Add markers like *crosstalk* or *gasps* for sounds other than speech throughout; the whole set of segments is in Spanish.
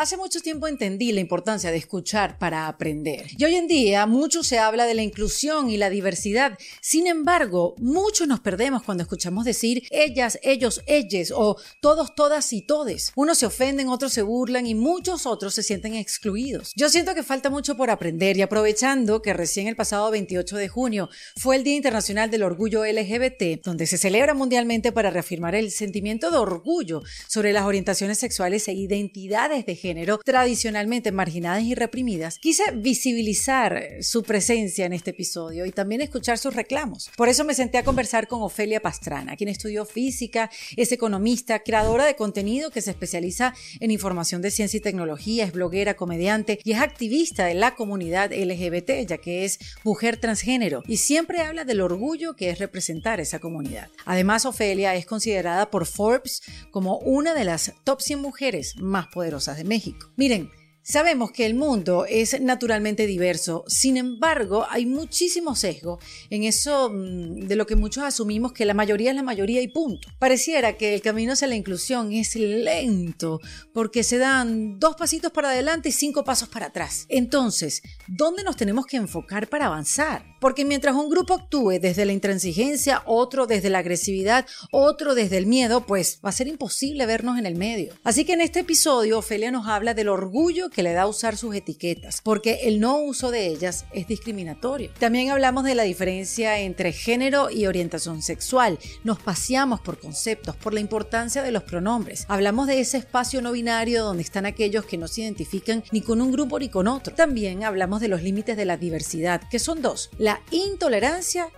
Hace mucho tiempo entendí la importancia de escuchar para aprender. Y hoy en día mucho se habla de la inclusión y la diversidad. Sin embargo, muchos nos perdemos cuando escuchamos decir ellas, ellos, ellas o todos, todas y todes. Unos se ofenden, otros se burlan y muchos otros se sienten excluidos. Yo siento que falta mucho por aprender y aprovechando que recién el pasado 28 de junio fue el Día Internacional del Orgullo LGBT, donde se celebra mundialmente para reafirmar el sentimiento de orgullo sobre las orientaciones sexuales e identidades de género tradicionalmente marginadas y reprimidas, quise visibilizar su presencia en este episodio y también escuchar sus reclamos. Por eso me senté a conversar con Ofelia Pastrana, quien estudió física, es economista, creadora de contenido que se especializa en información de ciencia y tecnología, es bloguera, comediante y es activista de la comunidad LGBT, ya que es mujer transgénero y siempre habla del orgullo que es representar esa comunidad. Además, Ofelia es considerada por Forbes como una de las top 100 mujeres más poderosas de México. Miren, Sabemos que el mundo es naturalmente diverso, sin embargo, hay muchísimo sesgo en eso mm, de lo que muchos asumimos que la mayoría es la mayoría y punto. Pareciera que el camino hacia la inclusión es lento porque se dan dos pasitos para adelante y cinco pasos para atrás. Entonces, ¿dónde nos tenemos que enfocar para avanzar? Porque mientras un grupo actúe desde la intransigencia, otro desde la agresividad, otro desde el miedo, pues va a ser imposible vernos en el medio. Así que en este episodio, Ofelia nos habla del orgullo que le da usar sus etiquetas, porque el no uso de ellas es discriminatorio. También hablamos de la diferencia entre género y orientación sexual. Nos paseamos por conceptos, por la importancia de los pronombres. Hablamos de ese espacio no binario donde están aquellos que no se identifican ni con un grupo ni con otro. También hablamos de los límites de la diversidad, que son dos, la intolerancia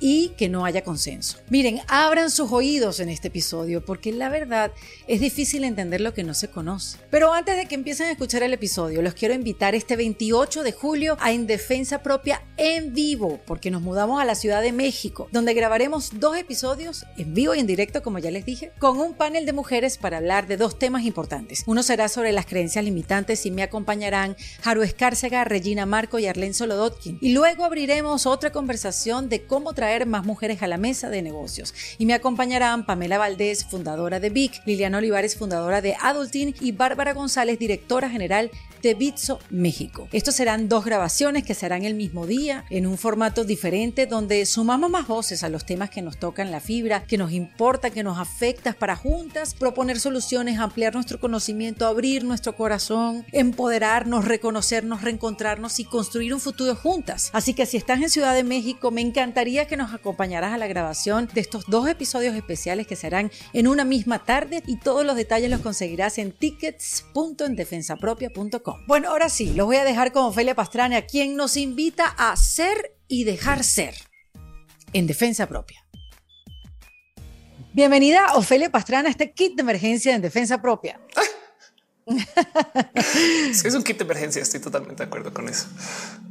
y que no haya consenso. Miren, abran sus oídos en este episodio porque la verdad es difícil entender lo que no se conoce. Pero antes de que empiecen a escuchar el episodio, los quiero invitar este 28 de julio a En Defensa Propia en vivo porque nos mudamos a la Ciudad de México, donde grabaremos dos episodios en vivo y en directo, como ya les dije, con un panel de mujeres para hablar de dos temas importantes. Uno será sobre las creencias limitantes y me acompañarán Haru Escárcega, Regina Marco y Arlen Solodotkin. Y luego abriremos otra conversación de cómo traer más mujeres a la mesa de negocios. Y me acompañarán Pamela Valdés, fundadora de VIC, Liliana Olivares, fundadora de Adultin y Bárbara González, directora general de Bitso México. Estos serán dos grabaciones que se harán el mismo día en un formato diferente donde sumamos más voces a los temas que nos tocan la fibra, que nos importa, que nos afecta para juntas proponer soluciones, ampliar nuestro conocimiento, abrir nuestro corazón, empoderarnos, reconocernos, reencontrarnos y construir un futuro juntas. Así que si estás en Ciudad de México, me encantaría que nos acompañaras a la grabación de estos dos episodios especiales que serán en una misma tarde y todos los detalles los conseguirás en tickets.endefensapropia.com. Bueno, ahora sí, los voy a dejar con Ofelia Pastrana, quien nos invita a ser y dejar ser en defensa propia. Bienvenida, Ofelia Pastrana, a este kit de emergencia en defensa propia. *laughs* es un kit de emergencia, estoy totalmente de acuerdo con eso.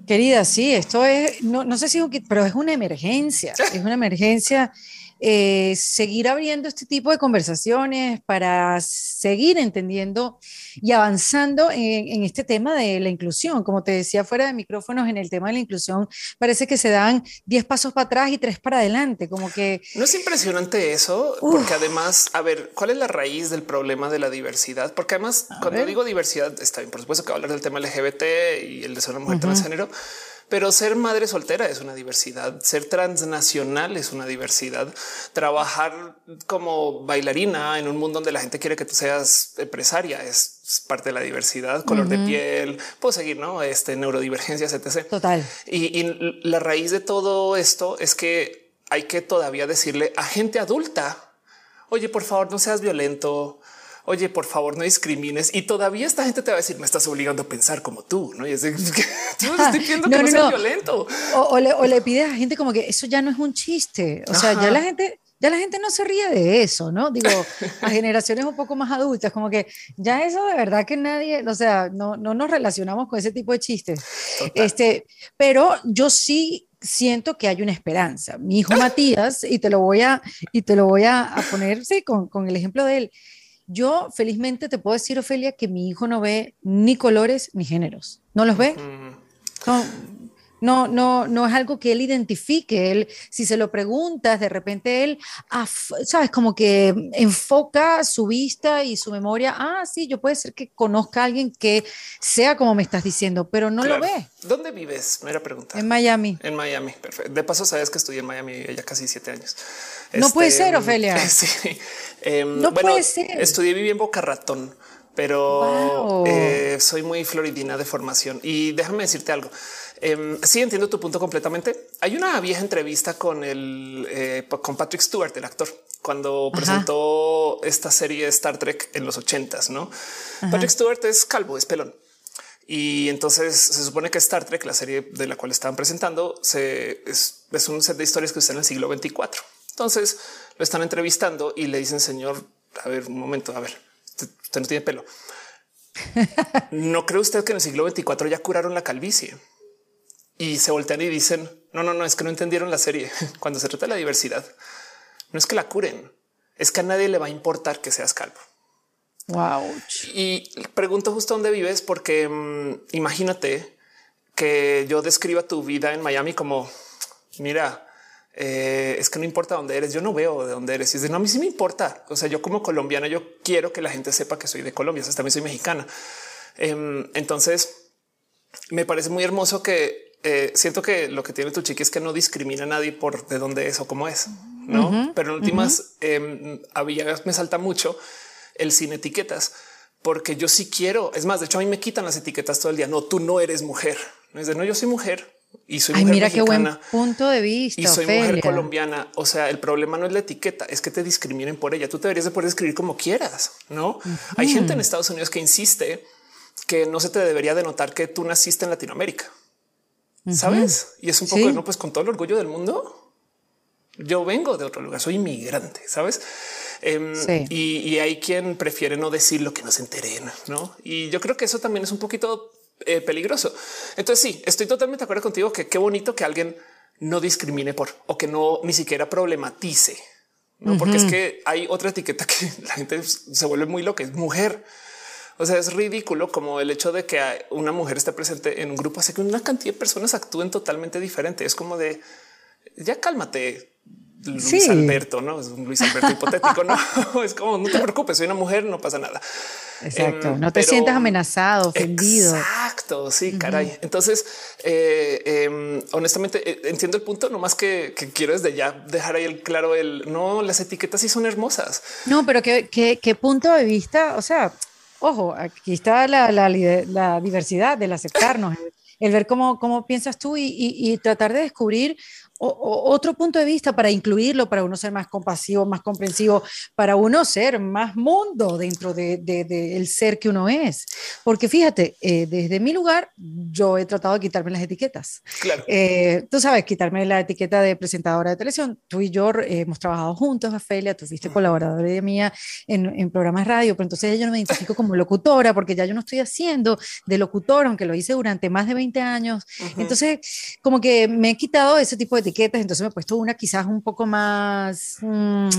Querida, sí, esto es, no, no sé si es un kit, pero es una emergencia, es una emergencia eh, seguir abriendo este tipo de conversaciones para seguir entendiendo y avanzando en, este tema de la inclusión. Como te decía fuera de micrófonos, en el tema de la inclusión parece que se dan 10 pasos para atrás y 3 para adelante, como que... No es impresionante eso, porque además, a ver, ¿cuál es la raíz del problema de la diversidad? Porque además, cuando digo diversidad, está bien, por supuesto que hablar del tema LGBT y el de ser una mujer transgénero, pero ser madre soltera es una diversidad, ser transnacional es una diversidad, trabajar como bailarina en un mundo donde la gente quiere que tú seas empresaria es parte de la diversidad, color de piel, puedo seguir, ¿no? Este neurodivergencias, etc. Total. Y, y la raíz de todo esto es que hay que todavía decirle a gente adulta, oye, por favor, no seas violento, oye, por favor, no discrimines. Y todavía esta gente te va a decir, me estás obligando a pensar como tú, ¿no? Y es de, *laughs* yo estoy pidiendo que no, sea violento. O, le, o, le, pides a gente como que eso ya no es un chiste. O sea, ya la gente... Ya la gente no se ríe de eso, ¿no? Digo, *laughs* a generaciones un poco más adultas, como que ya eso de verdad que nadie, o sea, no, no nos relacionamos con ese tipo de chistes. Este, pero yo sí siento que hay una esperanza. Mi hijo *laughs* Matías, y te lo voy a, y te lo voy a, poner, sí, con, con el ejemplo de él yo felizmente te puedo decir, Ofelia, que mi hijo no ve ni colores ni géneros. No los ve. No, no, no es algo que él identifique. Él, si se lo preguntas, de repente él, sabes, como que enfoca su vista y su memoria. Ah, sí, yo puede ser que conozca a alguien que sea como me estás diciendo, pero no lo ve. ¿Dónde vives? Me era pregunta. En Miami. En Miami. Perfecto. De paso, sabes que estudié en Miami ya casi siete años. No puede este, ser, Ofelia. *laughs* Sí. Em, no puede ser. Estudié, viví en Boca Ratón pero eh, soy muy floridina de formación y déjame decirte algo. Em, sí, entiendo tu punto completamente. Hay una vieja entrevista con el eh, con Patrick Stewart, el actor, cuando presentó esta serie Star Trek en los ochentas. No, Patrick Stewart es calvo, es pelón. Y entonces se supone que Star Trek, la serie de la cual estaban presentando, se, es, un set de historias que está en el siglo 24. Entonces lo están entrevistando y le dicen, señor, a ver, un momento, a ver, usted no tiene pelo. *laughs* ¿No cree usted que en el siglo 24 ya curaron la calvicie? Y se voltean y dicen no, no, no, es que no entendieron la serie. *laughs* Cuando se trata de la diversidad, no es que la curen, es que a nadie le va a importar que seas calvo. Wow. Y pregunto justo dónde vives, porque mm, imagínate que yo describa tu vida en Miami como mira, eh, es que no importa dónde eres. Yo no veo de dónde eres. Y es de no, a mí sí me importa. O sea, yo como colombiana, yo quiero que la gente sepa que soy de Colombia. O sea, también soy mexicana. Em, entonces, me parece muy hermoso que eh, siento que lo que tiene tu chiqui es que no discrimina a nadie por de dónde es o cómo es, no? Pero en últimas em, había, me salta mucho el sin etiquetas porque yo sí quiero. Es más, de hecho, a mí me quitan las etiquetas todo el día. No, tú no eres mujer. Es de no, yo soy mujer y soy mujer mira qué buen punto de vista. Y soy mujer colombiana. O sea, el problema no es la etiqueta, es que te discriminen por ella. Tú te deberías de poder escribir como quieras, no? Hay gente en Estados Unidos que insiste que no se te debería de notar que tú naciste en Latinoamérica sabes? Y es un poco, no, pues con todo el orgullo del mundo. Yo vengo de otro lugar, soy inmigrante, sabes? Em, y, hay quien prefiere no decir lo que no se enteren, no? Y yo creo que eso también es un poquito eh, peligroso. Entonces, sí, estoy totalmente de acuerdo contigo que qué bonito que alguien no discrimine por o que no ni siquiera problematice, no? Porque es que hay otra etiqueta *laughs* que la gente se vuelve muy loca, es mujer. O sea, es ridículo como el hecho de que una mujer esté presente en un grupo hace que una cantidad de personas actúen totalmente diferente. Es como de ya cálmate. Luis Alberto, no es un Luis Alberto hipotético. No *laughs* es como no te preocupes, soy una mujer, no pasa nada. Exacto. Em, no te sientas amenazado, ofendido. Exacto. Sí, caray. Entonces, eh, em, honestamente, eh, entiendo el punto, no más que, quiero desde ya dejar ahí el claro el no, las etiquetas sí son hermosas. No, pero qué, qué, qué punto de vista. O sea, ojo, aquí está la, la, diversidad del aceptarnos, el, ver cómo, cómo piensas tú y, y, tratar de descubrir otro punto de vista para incluirlo, para uno ser más compasivo, más comprensivo, para uno ser más mundo dentro del de, ser que uno es. Porque fíjate, eh, desde mi lugar, yo he tratado de quitarme las etiquetas. Claro. Eh, tú sabes, quitarme la etiqueta de presentadora de televisión. Tú y yo eh, hemos trabajado juntos, Afelia, tú fuiste colaboradora de mía en, en programas radio, pero entonces yo no me identifico como locutora porque ya yo no estoy haciendo de locutora, aunque lo hice durante más de 20 años. Entonces, como que me he quitado ese tipo de etiquetas, entonces me he puesto una quizás un poco más, mm,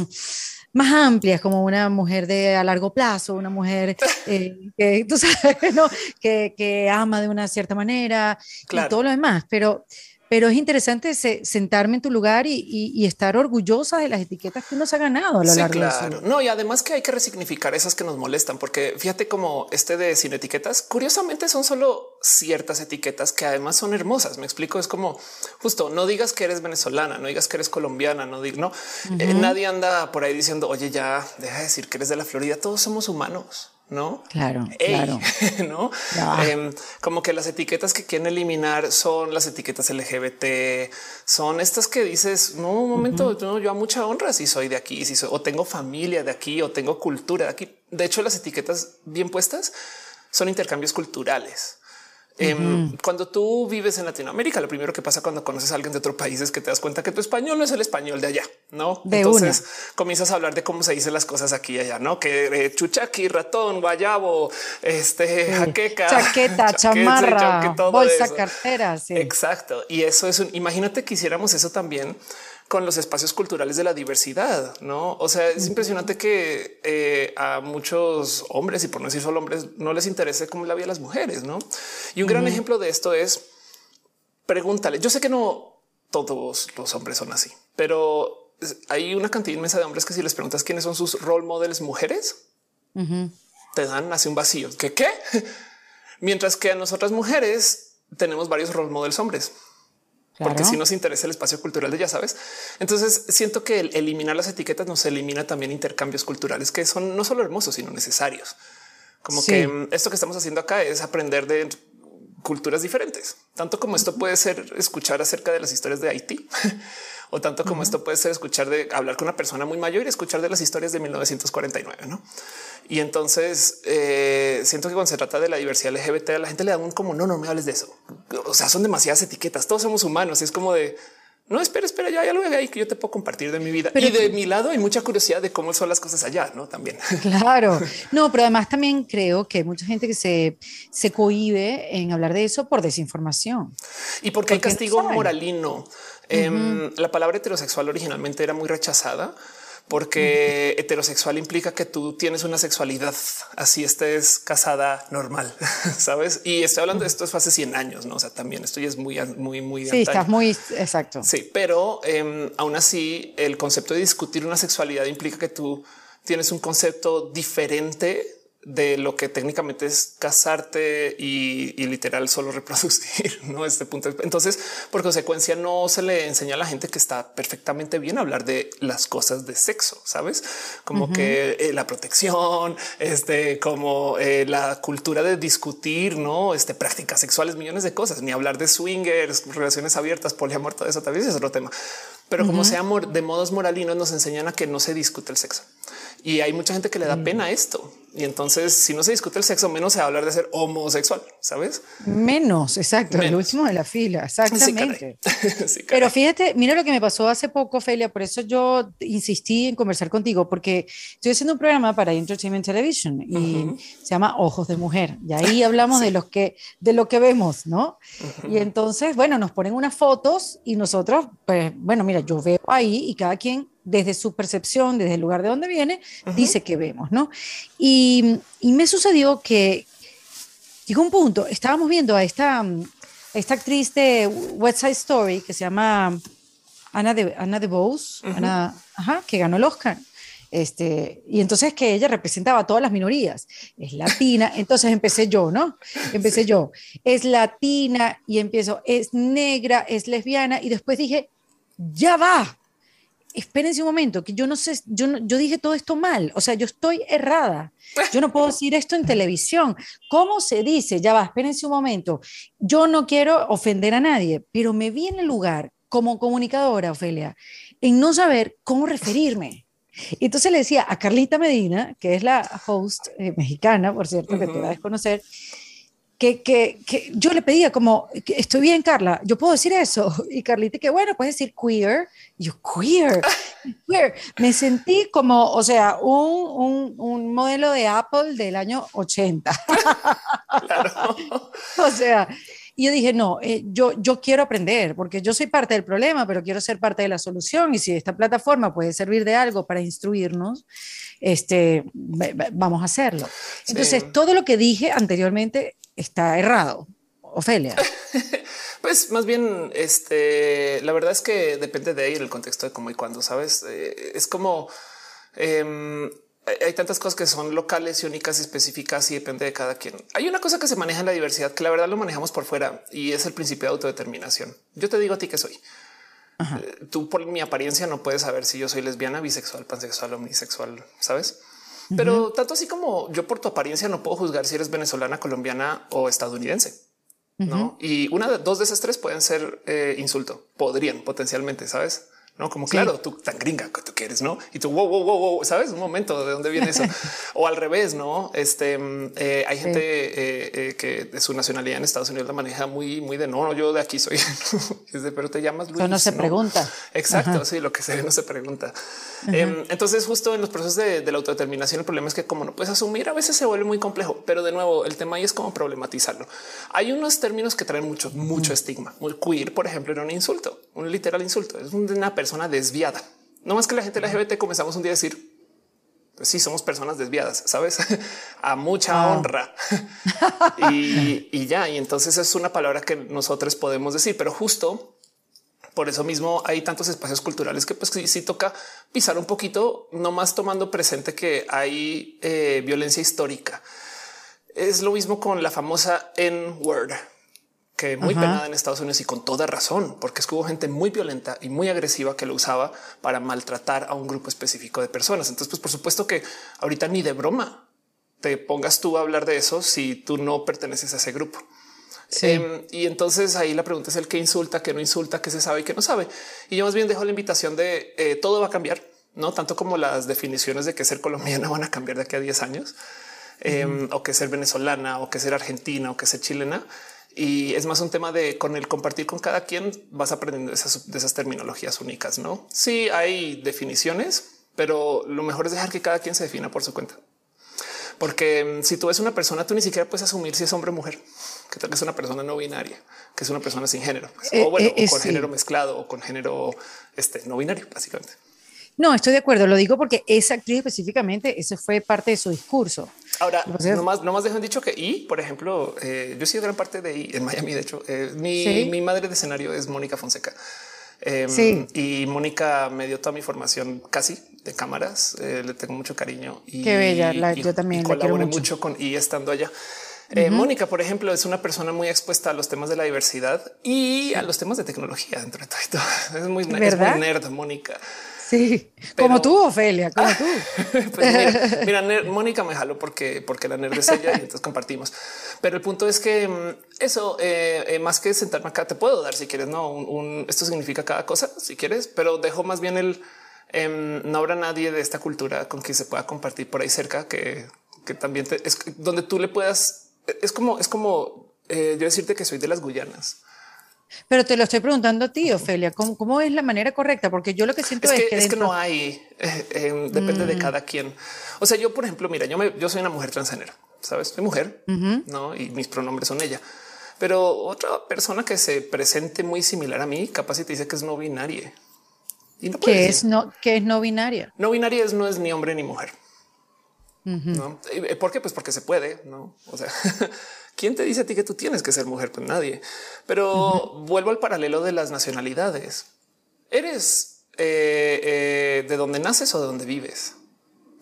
más amplia, como una mujer de a largo plazo, una mujer eh, *laughs* que tú sabes, ¿no? que, que, ama de una cierta manera y todo lo demás, pero pero es interesante sentarme en tu lugar y, estar orgullosa de las etiquetas que uno se ha ganado a lo largo claro. No, y además que hay que resignificar esas que nos molestan, porque fíjate como este de sin etiquetas, curiosamente son solo ciertas etiquetas que además son hermosas. Me explico, es como justo no digas que eres venezolana, no digas que eres colombiana, no digas, no, eh, nadie anda por ahí diciendo, oye, ya deja de decir que eres de la Florida, todos somos humanos no? Claro, claro. *laughs* no? Em, como que las etiquetas que quieren eliminar son las etiquetas LGBT, son estas que dices, no, un momento, yo a mucha honra si soy de aquí, si soy, o tengo familia de aquí, o tengo cultura de aquí. De hecho, las etiquetas bien puestas son intercambios culturales. Em, cuando tú vives en Latinoamérica, lo primero que pasa cuando conoces a alguien de otro país es que te das cuenta que tu español no es el español de allá, no? Entonces comienzas a hablar de cómo se dicen las cosas aquí y allá, no? Que eh, chuchaqui, ratón, guayabo, este jaqueca, chaqueta, *laughs* chamarra, bolsa, cartera. Exacto. Y eso es un imagínate que hiciéramos eso también con los espacios culturales de la diversidad, ¿no? O sea, es impresionante que eh, a muchos hombres, y por no decir solo hombres, no les interese cómo la vida de las mujeres, ¿no? Y un gran ejemplo de esto es pregúntale. Yo sé que no todos los hombres son así, pero hay una cantidad inmensa de hombres que si les preguntas quiénes son sus role models mujeres, te dan así un vacío. ¿Qué qué? *laughs* Mientras que a nosotras mujeres tenemos varios role models hombres. Porque si nos interesa el espacio cultural de ya sabes. Entonces siento que el eliminar las etiquetas nos elimina también intercambios culturales que son no solo hermosos, sino necesarios. Como que mm, esto que estamos haciendo acá es aprender de culturas diferentes, tanto como esto puede ser escuchar acerca de las historias de Haití *laughs* o tanto como esto puede ser escuchar de hablar con una persona muy mayor y escuchar de las historias de 1949. ¿no? Y entonces eh, siento que cuando se trata de la diversidad LGBT, a la gente le da un como no, no me hables de eso. O sea, son demasiadas etiquetas. Todos somos humanos. Es como de no, espera, espera, ya, ya lo veo ahí que yo te puedo compartir de mi vida. y de mi lado hay mucha curiosidad de cómo son las cosas allá, ¿no? También. *laughs* Claro. No, pero además también creo que hay mucha gente que se, se cohibe en hablar de eso por desinformación. Y porque, hay castigo moralino. Em, la palabra heterosexual originalmente era muy rechazada porque heterosexual implica que tú tienes una sexualidad así estés casada normal, *laughs* sabes? Y estoy hablando de esto es hace 100 años, no? O sea, también esto ya es muy, muy, muy. Sí, estás muy exacto. Sí, pero em, aún así, el concepto de discutir una sexualidad implica que tú tienes un concepto diferente de lo que técnicamente es casarte y, literal solo reproducir, *laughs* no este punto. Entonces, por consecuencia, no se le enseña a la gente que está perfectamente bien hablar de las cosas de sexo, sabes? Como que eh, la protección, este, como eh, la cultura de discutir, no este prácticas sexuales, millones de cosas, ni hablar de swingers, relaciones abiertas, poliamor, todo eso también es otro tema. Pero como sea de modos moralinos, nos enseñan a que no se discute el sexo. Y hay mucha gente que le da mm. pena esto. Y entonces, si no se discute el sexo, menos se va a hablar de ser homosexual, ¿sabes? Menos, exacto, el último de la fila, exactamente. *laughs* Pero fíjate, mira lo que me pasó hace poco, Felia, por eso yo insistí en conversar contigo, porque estoy haciendo un programa para Entertainment Television y se llama Ojos de Mujer. Y ahí *laughs* hablamos de, los que, de lo que vemos, ¿no? Y entonces, bueno, nos ponen unas fotos y nosotros, pues, bueno, mira, yo veo ahí y cada quien desde su percepción, desde el lugar de donde viene, dice que vemos, ¿no? Y, y, me sucedió que llegó un punto, estábamos viendo a esta, esta actriz de West Side Story que se llama Ana de, Ana de Bose, ajá, que ganó el Oscar. Este, y entonces que ella representaba a todas las minorías, es latina, *laughs* entonces empecé yo, ¿no? Empecé yo, es latina y empiezo, es negra, es lesbiana y después dije, ya va, espérense un momento, que yo no sé, yo, yo dije todo esto mal, o sea, yo estoy errada. Yo no puedo decir esto en televisión. ¿Cómo se dice? Ya va, espérense un momento. Yo no quiero ofender a nadie, pero me vi en el lugar como comunicadora, Ofelia, en no saber cómo referirme. Entonces le decía a Carlita Medina, que es la host eh, mexicana, por cierto, que te va a desconocer, que, que, yo le pedía como, estoy bien, Carla, yo puedo decir eso. *laughs* Y Carlita, que bueno, puedes decir queer. yo, queer, *laughs* queer. Me sentí como, o sea, un, un, un modelo de Apple del año 80. Claro. *laughs* o sea, y yo dije, no, eh, yo, yo quiero aprender, porque yo soy parte del problema, pero quiero ser parte de la solución. Y si esta plataforma puede servir de algo para instruirnos, este, vamos a hacerlo. Entonces, todo lo que dije anteriormente está errado. Ofelia. *laughs* pues más bien, este, la verdad es que depende de ahí el contexto de cómo y cuándo, sabes? Eh, es como em, hay tantas cosas que son locales y únicas y específicas y depende de cada quien. Hay una cosa que se maneja en la diversidad que la verdad lo manejamos por fuera y es el principio de autodeterminación. Yo te digo a ti que soy. Eh, tú por mi apariencia no puedes saber si yo soy lesbiana, bisexual, pansexual o bisexual, sabes? Pero tanto así como yo por tu apariencia no puedo juzgar si eres venezolana, colombiana o estadounidense. No, y una de dos de esas tres pueden ser eh, insulto, podrían potencialmente, sabes? no como claro, tú tan gringa que tú quieres, no? Y tú wow, wow, wow, wow, sabes un momento de dónde viene eso *laughs* o al revés, no? Este mm, eh, hay gente eh, eh, que de su nacionalidad en Estados Unidos la maneja muy, muy de no, no yo de aquí soy, *laughs* pero te llamas Luis. no se pregunta. Exacto. Sí, lo que se ve no se pregunta. Em, entonces, justo en los procesos de, la autodeterminación, el problema es que, como no puedes asumir, a veces se vuelve muy complejo. Pero de nuevo, el tema ahí es cómo problematizarlo. Hay unos términos que traen mucho, mucho estigma. El queer, por ejemplo, era un insulto, un literal insulto. Es una persona desviada. No más que la gente LGBT comenzamos un día a decir pues sí, somos personas desviadas, sabes, *laughs* a mucha honra *laughs* y, ya. Y entonces es una palabra que nosotros podemos decir, pero justo por eso mismo hay tantos espacios culturales que pues sí, toca pisar un poquito, no más tomando presente que hay eh, violencia histórica. Es lo mismo con la famosa N-word, que muy penada en Estados Unidos y con toda razón, porque es que hubo gente muy violenta y muy agresiva que lo usaba para maltratar a un grupo específico de personas. Entonces, pues por supuesto que ahorita ni de broma te pongas tú a hablar de eso si tú no perteneces a ese grupo. Em, y entonces ahí la pregunta es el que insulta, que no insulta, que se sabe y que no sabe. Y yo más bien dejo la invitación de eh, todo va a cambiar, no tanto como las definiciones de que ser colombiana van a cambiar de aquí a 10 años, em, o que ser venezolana, o que ser argentina, o que ser chilena. Y es más un tema de con el compartir con cada quien vas aprendiendo esas, de esas terminologías únicas. No, sí hay definiciones, pero lo mejor es dejar que cada quien se defina por su cuenta. Porque mm, si tú ves una persona, tú ni siquiera puedes asumir si es hombre o mujer, que tal que es una persona no binaria, que es una persona sin género, pues, eh, o bueno, eh, con género mezclado o con género este, no binario, básicamente. No, estoy de acuerdo. Lo digo porque esa actriz específicamente, ese fue parte de su discurso. Ahora, no más, no más dejan dicho que y, por ejemplo, eh, yo he sido gran parte de I en Miami. De hecho, eh, mi, mi, madre de escenario es Mónica Fonseca. Em, sí. Y Mónica me dio toda mi formación casi de cámaras. Eh, le tengo mucho cariño. Y, Qué bella. yo también. Y colaboré mucho. con y estando allá. Mónica, por ejemplo, es una persona muy expuesta a los temas de la diversidad y a los temas de tecnología dentro de todo. *laughs* Es muy, es muy nerd, Mónica. Sí, como tú, Ofelia, como tú. *laughs* pues mira, Mónica me jaló porque, porque la nerd es ella y entonces compartimos. Pero el punto es que mm, eso, eh, eh, más que sentarme acá, te puedo dar si quieres, no un, esto significa cada cosa si quieres, pero dejo más bien el em, no habrá nadie de esta cultura con quien se pueda compartir por ahí cerca que, que también es donde tú le puedas. Es como, es como eh, yo decirte que soy de las Guyanas. Pero te lo estoy preguntando a ti, Ofelia, ¿cómo, cómo es la manera correcta? Porque yo lo que siento es, que, es que, no hay, eh, eh, depende de mm. cada quien. O sea, yo, por ejemplo, mira, yo, me, yo soy una mujer transgénero, sabes, soy mujer, no? Y mis pronombres son ella. Pero otra persona que se presente muy similar a mí, capaz y te dice que es no binaria. Y no ¿Qué, es no, ¿Qué es no binaria? No binaria es no es ni hombre ni mujer. ¿No? ¿Por qué? Pues porque se puede, no? O sea, *laughs* ¿Quién te dice a ti que tú tienes que ser mujer? Pues nadie. Pero vuelvo al paralelo de las nacionalidades. ¿Eres eh, eh, de dónde naces o de dónde vives?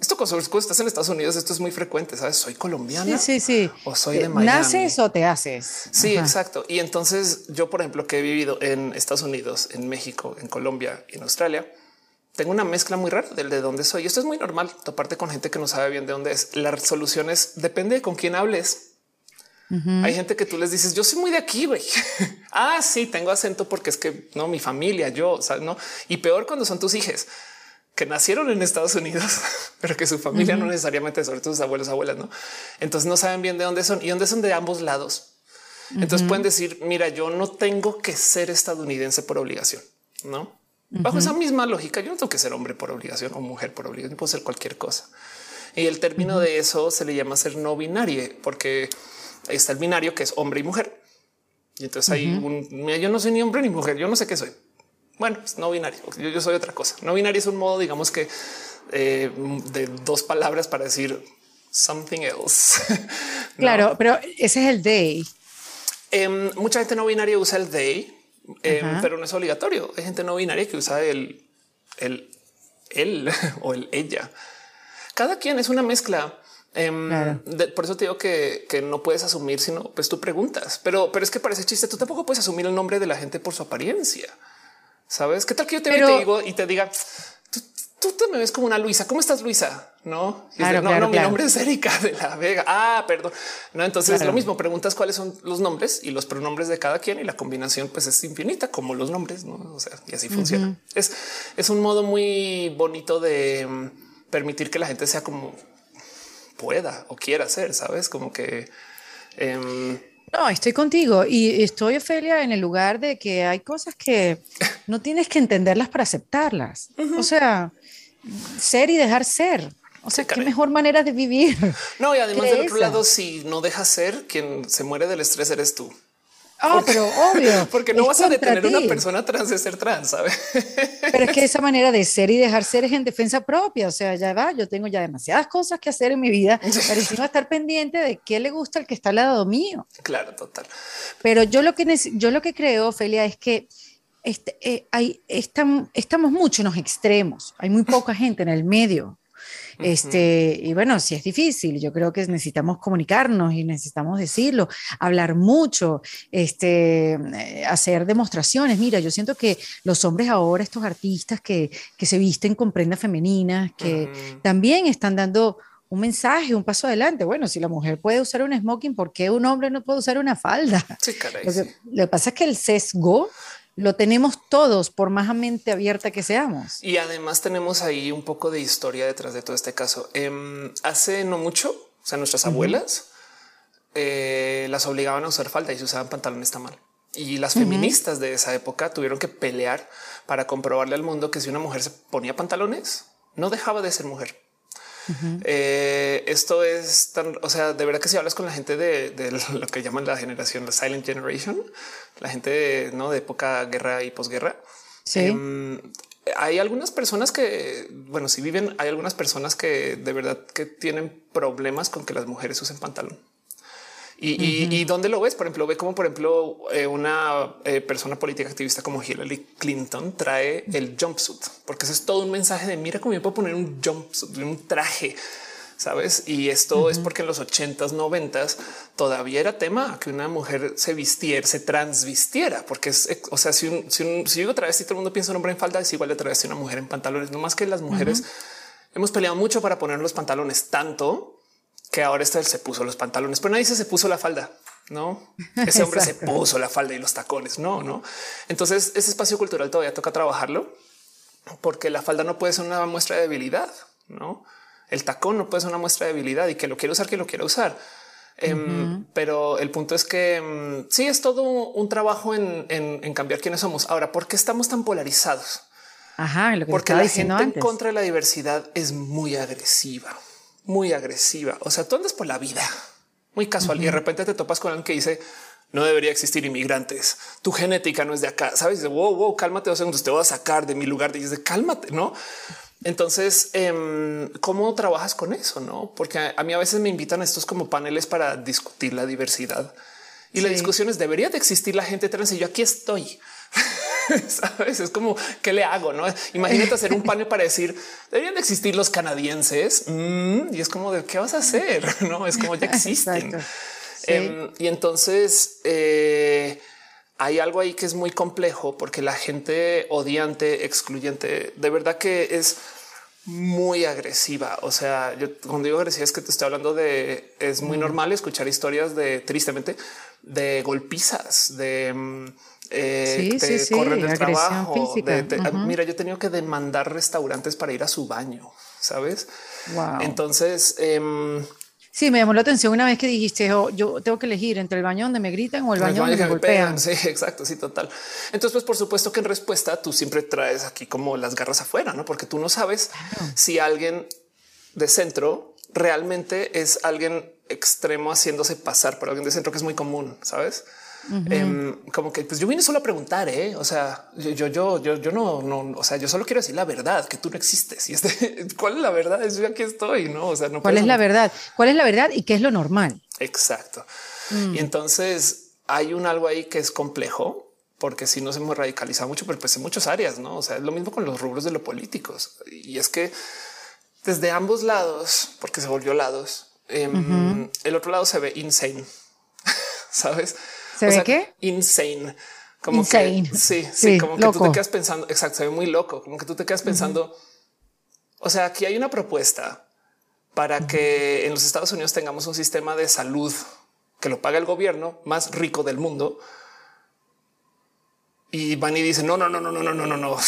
Esto cuando estás en Estados Unidos, esto es muy frecuente, ¿sabes? Soy colombiana. Sí, sí, O soy de eh, Miami. ¿Naces o te haces? Sí, exacto. Y entonces yo, por ejemplo, que he vivido en Estados Unidos, en México, en Colombia en Australia, tengo una mezcla muy rara del de dónde soy. Esto es muy normal, toparte con gente que no sabe bien de dónde es. La solución es, depende de con quién hables. Hay gente que tú les dices, yo soy muy de aquí, güey. *laughs* ah, sí, tengo acento porque es que no, mi familia, yo, no. Y peor cuando son tus hijos que nacieron en Estados Unidos, *laughs* pero que su familia no necesariamente, sobre todo sus abuelos, abuelas, no. Entonces no saben bien de dónde son y dónde son de ambos lados. Entonces pueden decir, mira, yo no tengo que ser estadounidense por obligación, no? Bajo esa misma lógica, yo no tengo que ser hombre por obligación o mujer por obligación, puedo ser cualquier cosa. Y el término de eso se le llama ser no binario, porque está el binario que es hombre y mujer. Y entonces hay un, yo no soy ni hombre ni mujer, yo no sé qué soy. Bueno, pues no binario, yo, soy otra cosa. No binario es un modo, digamos que eh, de dos palabras para decir something else. *laughs* Claro, pero ese es el they. Em, mucha gente no binaria usa el they, em, pero no es obligatorio. Hay gente no binaria que usa el, el, él *laughs* o el ella. Cada quien es una mezcla Em, por eso te digo que, no puedes asumir, sino pues tú preguntas, pero, pero es que parece chiste. Tú tampoco puedes asumir el nombre de la gente por su apariencia. Sabes qué tal que yo te, digo y te diga tú, te me ves como una Luisa. ¿Cómo estás, Luisa? No, no, no, mi nombre es Erika de la Vega. Ah, perdón. No, entonces lo mismo. Preguntas cuáles son los nombres y los pronombres de cada quien y la combinación pues es infinita como los nombres. No, o sea, y así funciona. Es, es un modo muy bonito de mm, permitir que la gente sea como pueda o quiera hacer, sabes? Como que. Em, no, estoy contigo y estoy, Ofelia, en el lugar de que hay cosas que no tienes que entenderlas para aceptarlas. O sea, ser y dejar ser. O sea, qué mejor manera de vivir. No, y además del otro lado, si no dejas ser, quien se muere del estrés eres tú. Ah, pero obvio. *laughs* Porque no vas a detener a una persona trans de ser trans, ¿sabes? *laughs* Pero es que esa manera de ser y dejar ser es en defensa propia. O sea, ya va, yo tengo ya demasiadas cosas que hacer en mi vida, pero encima estar pendiente de qué le gusta al que está al lado mío. Claro, total. Pero yo lo que, yo lo que creo, Ophelia, es que este, eh, hay, estamos, estamos mucho en los extremos. Hay muy poca gente en el medio. Este, y bueno, sí es difícil, yo creo que necesitamos comunicarnos y necesitamos decirlo, hablar mucho, este, eh, hacer demostraciones. Mira, yo siento que los hombres ahora, estos artistas que, que se visten con prendas femeninas, que también están dando un mensaje, un paso adelante. Bueno, si la mujer puede usar un smoking, ¿por qué un hombre no puede usar una falda? Sí, caray. Lo, que, lo que pasa es que el sesgo lo tenemos todos, por más mente abierta que seamos. Y además tenemos ahí un poco de historia detrás de todo este caso. Em, hace no mucho, o sea, nuestras abuelas eh, las obligaban a usar falda y se usaban pantalones mal. Y las feministas de esa época tuvieron que pelear para comprobarle al mundo que si una mujer se ponía pantalones, no dejaba de ser mujer. Eh, esto es tan, o sea, de verdad que si hablas con la gente de, lo que llaman la generación, la silent generation, la gente de, ¿no? de época guerra y posguerra, em, hay algunas personas que, bueno, si viven, hay algunas personas que de verdad que tienen problemas con que las mujeres usen pantalón. Y, dónde lo ves? Por ejemplo, ve como, por ejemplo, eh, una eh, persona política activista como Hillary Clinton trae el jumpsuit, porque eso es todo un mensaje de mira cómo yo puedo poner un jumpsuit, un traje, sabes? Y esto es porque en los 80s, 90s todavía era tema que una mujer se vistiera, se transvistiera, porque es, o sea, si, un, si, un, si otra vez y todo el mundo piensa un hombre en falda, es igual de otra vez una mujer en pantalones, no más que las mujeres. Hemos peleado mucho para poner los pantalones tanto que ahora este se puso los pantalones, pero nadie se puso la falda. No, ese hombre se *laughs* puso la falda y los tacones. No, no. Entonces ese espacio cultural todavía toca trabajarlo porque la falda no puede ser una muestra de debilidad. No, el tacón no puede ser una muestra de debilidad y que lo quiere usar, que lo quiera usar. Em, pero el punto es que em, sí es todo un trabajo en, cambiar quiénes somos. Ahora, ¿por qué estamos tan polarizados? Ajá, porque la gente en contra de la diversidad es muy agresiva muy agresiva. O sea, tú andas por la vida muy casual y de repente te topas con alguien que dice no debería existir inmigrantes. Tu genética no es de acá. Sabes? De wow, wow, cálmate dos segundos. Te voy a sacar de mi lugar. Dices cálmate, no? Entonces, em, ¿cómo trabajas con eso? No, porque a, mí a veces me invitan a estos como paneles para discutir la diversidad y la discusión es debería de existir la gente trans y yo aquí estoy. *laughs* *laughs* Sabes, es como qué le hago, no? Imagínate hacer un panel para decir deberían de existir los canadienses mm, y es como de qué vas a hacer? *laughs* No es como ya existen. Em, y entonces eh, hay algo ahí que es muy complejo porque la gente odiante, excluyente, de verdad que es muy agresiva. O sea, yo cuando digo agresiva es que te estoy hablando de es muy normal escuchar historias de tristemente de golpizas, de mm, eh, sí, sí, del trabajo. Mira, yo he tenido que demandar restaurantes para ir a su baño, sabes? Entonces, em, Sí, me llamó la atención una vez que dijiste, oh, yo tengo que elegir entre el baño donde me gritan o el baño, donde me golpean. *laughs* Sí, exacto, sí, total. Entonces, pues por supuesto que en respuesta tú siempre traes aquí como las garras afuera, ¿no? Porque tú no sabes si alguien de centro realmente es alguien extremo haciéndose pasar por alguien de centro, que es muy común, ¿sabes? Em, como que pues yo vine solo a preguntar, ¿eh? o sea, yo, yo, yo, yo, yo no, no, o sea, yo solo quiero decir la verdad, que tú no existes y este, *laughs* cuál es la verdad, es yo aquí estoy, no, o sea, no. ¿Cuál es la verdad? ¿Cuál es la verdad y qué es lo normal? Exacto. Mm. Y entonces hay un algo ahí que es complejo porque si nos hemos radicalizado mucho, pero pues en muchas áreas, no? O sea, es lo mismo con los rubros de lo políticos y es que desde ambos lados, porque se volvió lados, em, el otro lado se ve insane, *laughs* sabes? ¿Se ve qué? Insane. Como que sí, sí, como que tú te quedas pensando, exacto, se ve muy loco, como que tú te quedas pensando, o sea, aquí hay una propuesta para que en los Estados Unidos tengamos un sistema de salud que lo paga el gobierno más rico del mundo. Y van y dicen, no, no, no, no, no, no, no, no, no. *laughs*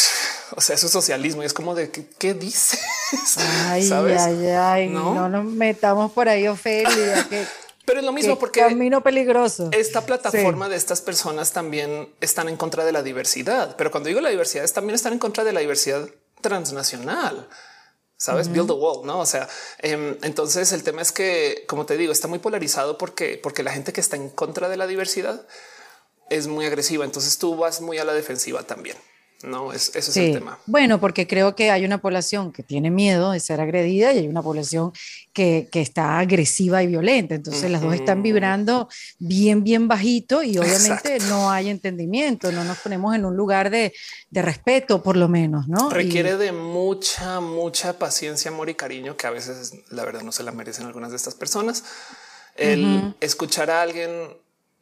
O sea, eso es socialismo y es como de qué, dices? *laughs* Ay, ay, ay, no? no nos metamos por ahí, Ofelia. que pero es lo mismo porque camino peligroso. Esta plataforma de estas personas también están en contra de la diversidad. Pero cuando digo la diversidad, es también están en contra de la diversidad transnacional. Sabes, build the wall, no? O sea, em, entonces el tema es que, como te digo, está muy polarizado porque, porque la gente que está en contra de la diversidad es muy agresiva. Entonces tú vas muy a la defensiva también. No, es, eso es el tema. Bueno, porque creo que hay una población que tiene miedo de ser agredida y hay una población que, que está agresiva y violenta. Entonces las dos están vibrando bien, bien bajito y obviamente no hay entendimiento, no nos ponemos en un lugar de, de respeto, por lo menos, ¿no? Requiere de mucha, mucha paciencia, amor y cariño que a veces la verdad no se la merecen algunas de estas personas. El escuchar a alguien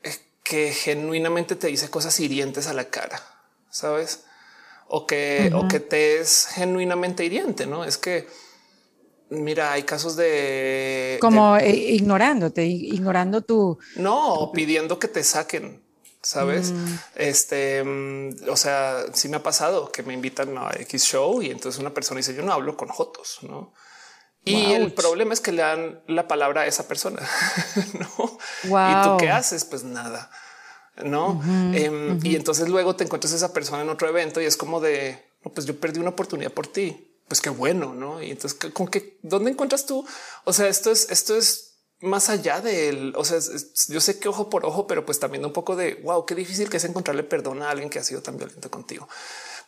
eh, que genuinamente te dice cosas hirientes a la cara, ¿sabes? O que, o que te es genuinamente hiriente, ¿no? Es que, mira, hay casos de... Como eh, ignorándote, ignorando tu... No, pidiendo que te saquen, ¿sabes? Mm. Este, mm, o sea, sí me ha pasado que me invitan a X show y entonces una persona dice, yo no hablo con Jotos, ¿no? Y el problema es que le dan la palabra a esa persona, *laughs* ¿no? ¿Y tú qué haces? Pues nada no? Em, y entonces luego te encuentras esa persona en otro evento y es como de pues yo perdí una oportunidad por ti. Pues qué bueno, no? Y entonces, con qué, dónde encuentras tú? O sea, esto es, esto es más allá del, o sea, yo sé que ojo por ojo, pero pues también un poco de wow, qué difícil que es encontrarle perdón a alguien que ha sido tan violento contigo.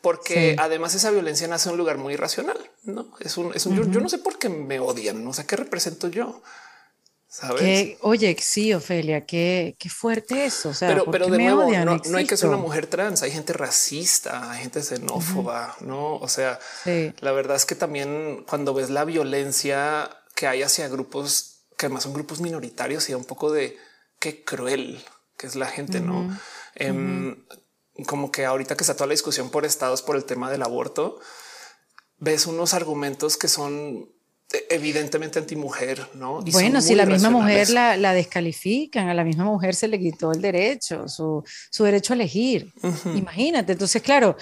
Porque además esa violencia nace en un lugar muy irracional, no es un, es un yo, yo, no sé por qué me odian, no sé qué represento yo. ¿Sabes? oye, sí, Ofelia, qué, qué fuerte eso. O sea, pero, pero de nuevo, no, hay que ser una mujer trans. Hay gente racista, hay gente xenófoba, no? O sea, la verdad es que también cuando ves la violencia que hay hacia grupos que además son grupos minoritarios y da un poco de qué cruel que es la gente, no? Em, como que ahorita que está toda la discusión por estados por el tema del aborto, ves unos argumentos que son evidentemente antimujer, ¿no? bueno, si la misma mujer la, descalifican, a la misma mujer se le quitó el derecho, su, derecho a elegir. Imagínate, entonces, claro,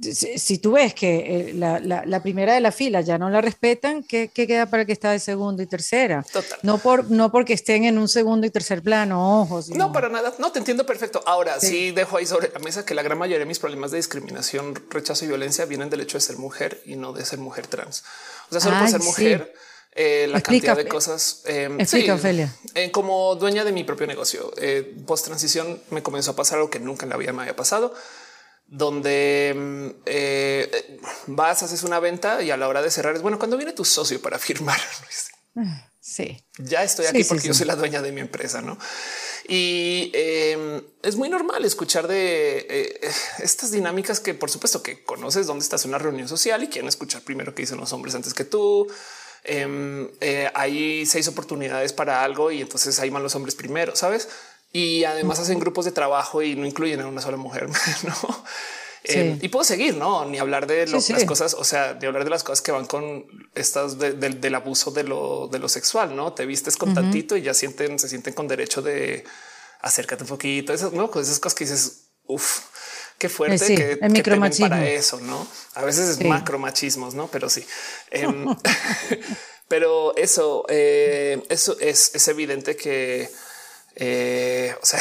si, tú ves que eh, la, primera de la fila ya no la respetan, ¿qué, queda para que está de segundo y tercera? No, por, no porque estén en un segundo y tercer plano, ojos. No, para nada. No, te entiendo perfecto. Ahora sí. dejo ahí sobre la mesa que la gran mayoría de mis problemas de discriminación, rechazo y violencia vienen del hecho de ser mujer y no de ser mujer trans. O sea, solo por ser mujer. Eh, la cantidad de cosas. Eh, Explica, Ophelia. Eh, como dueña de mi propio negocio, eh, post transición me comenzó a pasar algo que nunca en la vida me había pasado, donde mm, vas, haces una venta y a la hora de cerrar es bueno cuando viene tu socio para *laughs* firmar. Sí, ya estoy aquí porque yo soy la dueña de mi empresa, no? Y em, es muy normal escuchar de estas dinámicas que, por supuesto, que conoces dónde estás en una reunión social y quieren escuchar primero qué dicen los hombres antes que tú Em, eh, hay seis oportunidades para algo y entonces ahí van los hombres primero, sabes? Y además hacen grupos de trabajo y no incluyen a una sola mujer, *laughs* no? Em, y puedo seguir, no ni hablar de las cosas, o sea, de hablar de las cosas que van con estas del abuso de lo, de lo sexual, no te vistes con tantito y ya sienten, se sienten con derecho de acércate un poquito. Esas, no, esas cosas que dices, uff, qué fuerte que, que para eso, no? A veces es macromachismos, no? Pero sí. Em, *laughs* *laughs* pero eso, eh, eso es, evidente que eh, o sea,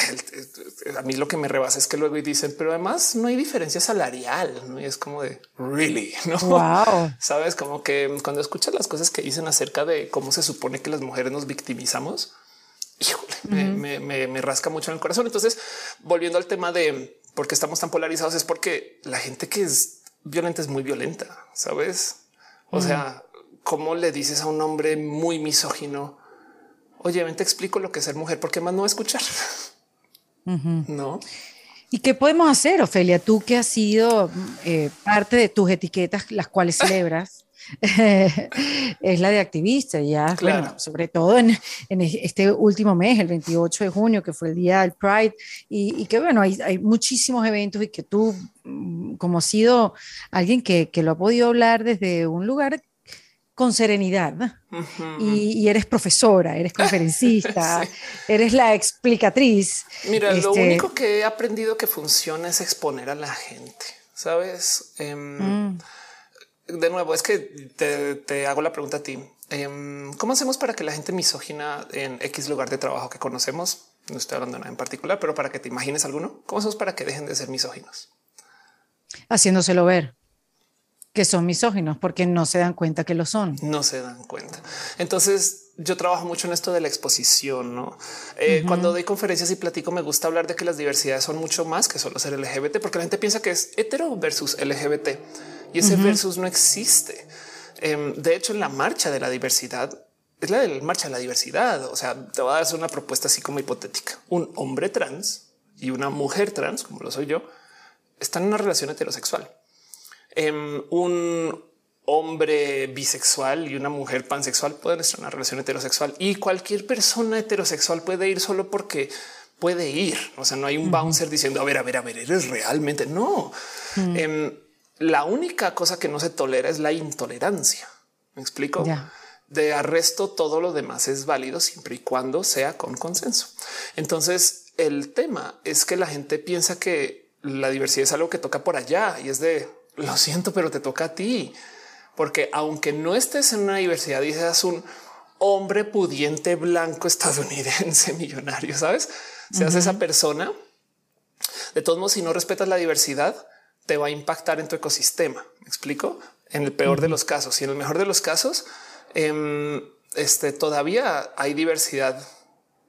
a mí lo que me rebasa es que luego dicen, pero además no hay diferencia salarial, ¿no? Y es como de really, *laughs* no? Sabes, como que cuando escuchas las cosas que dicen acerca de cómo se supone que las mujeres nos victimizamos, me, me, rasca mucho en el corazón. Entonces, volviendo al tema de porque estamos tan polarizados es porque la gente que es violenta es muy violenta, sabes? O sea, cómo le dices a un hombre muy misógino, oye, ven, te explico lo que es ser mujer, porque más no escuchar. No. ¿Y qué podemos hacer, Ofelia? Tú que has sido eh, parte de tus etiquetas, las cuales *laughs* celebras. *laughs* es la de activista, ya, bueno, sobre todo en, este último mes, el 28 de junio, que fue el día del Pride, y, que bueno, hay, hay, muchísimos eventos y que tú, mm, como has sido alguien que, que lo ha podido hablar desde un lugar con serenidad y, eres profesora, eres *laughs* conferencista, eres la explicatriz. Mira, lo este único que he aprendido que funciona es exponer a la gente, ¿sabes? Em, mm de nuevo, es que te, hago la pregunta a ti. Em, ¿Cómo hacemos para que la gente misógina en X lugar de trabajo que conocemos, no estoy hablando de nada en particular, pero para que te imagines alguno, ¿cómo hacemos para que dejen de ser misóginos? Haciéndoselo ver. Que son misóginos porque no se dan cuenta que lo son. No se dan cuenta. Entonces yo trabajo mucho en esto de la exposición. ¿no? Eh, cuando doy conferencias y platico, me gusta hablar de que las diversidades son mucho más que solo ser LGBT, porque la gente piensa que es hetero versus LGBT y ese versus no existe. Em, de hecho, en la marcha de la diversidad es la de la marcha de la diversidad. O sea, te voy a dar una propuesta así como hipotética. Un hombre trans y una mujer trans, como lo soy yo, están en una relación heterosexual. Em, un hombre bisexual y una mujer pansexual pueden estar en una relación heterosexual y cualquier persona heterosexual puede ir solo porque puede ir. O sea, no hay un bouncer diciendo a ver, a ver, a ver, eres realmente no. Em, la única cosa que no se tolera es la intolerancia. Me explico. De arresto, todo lo demás es válido siempre y cuando sea con consenso. Entonces, el tema es que la gente piensa que la diversidad es algo que toca por allá y es de lo siento, pero te toca a ti, porque aunque no estés en una diversidad y seas un hombre pudiente blanco *laughs* estadounidense millonario, sabes, seas esa persona. De todos modos, si no respetas la diversidad, te va a impactar en tu ecosistema. ¿Me explico? En el peor de los casos y en el mejor de los casos, em, este, todavía hay diversidad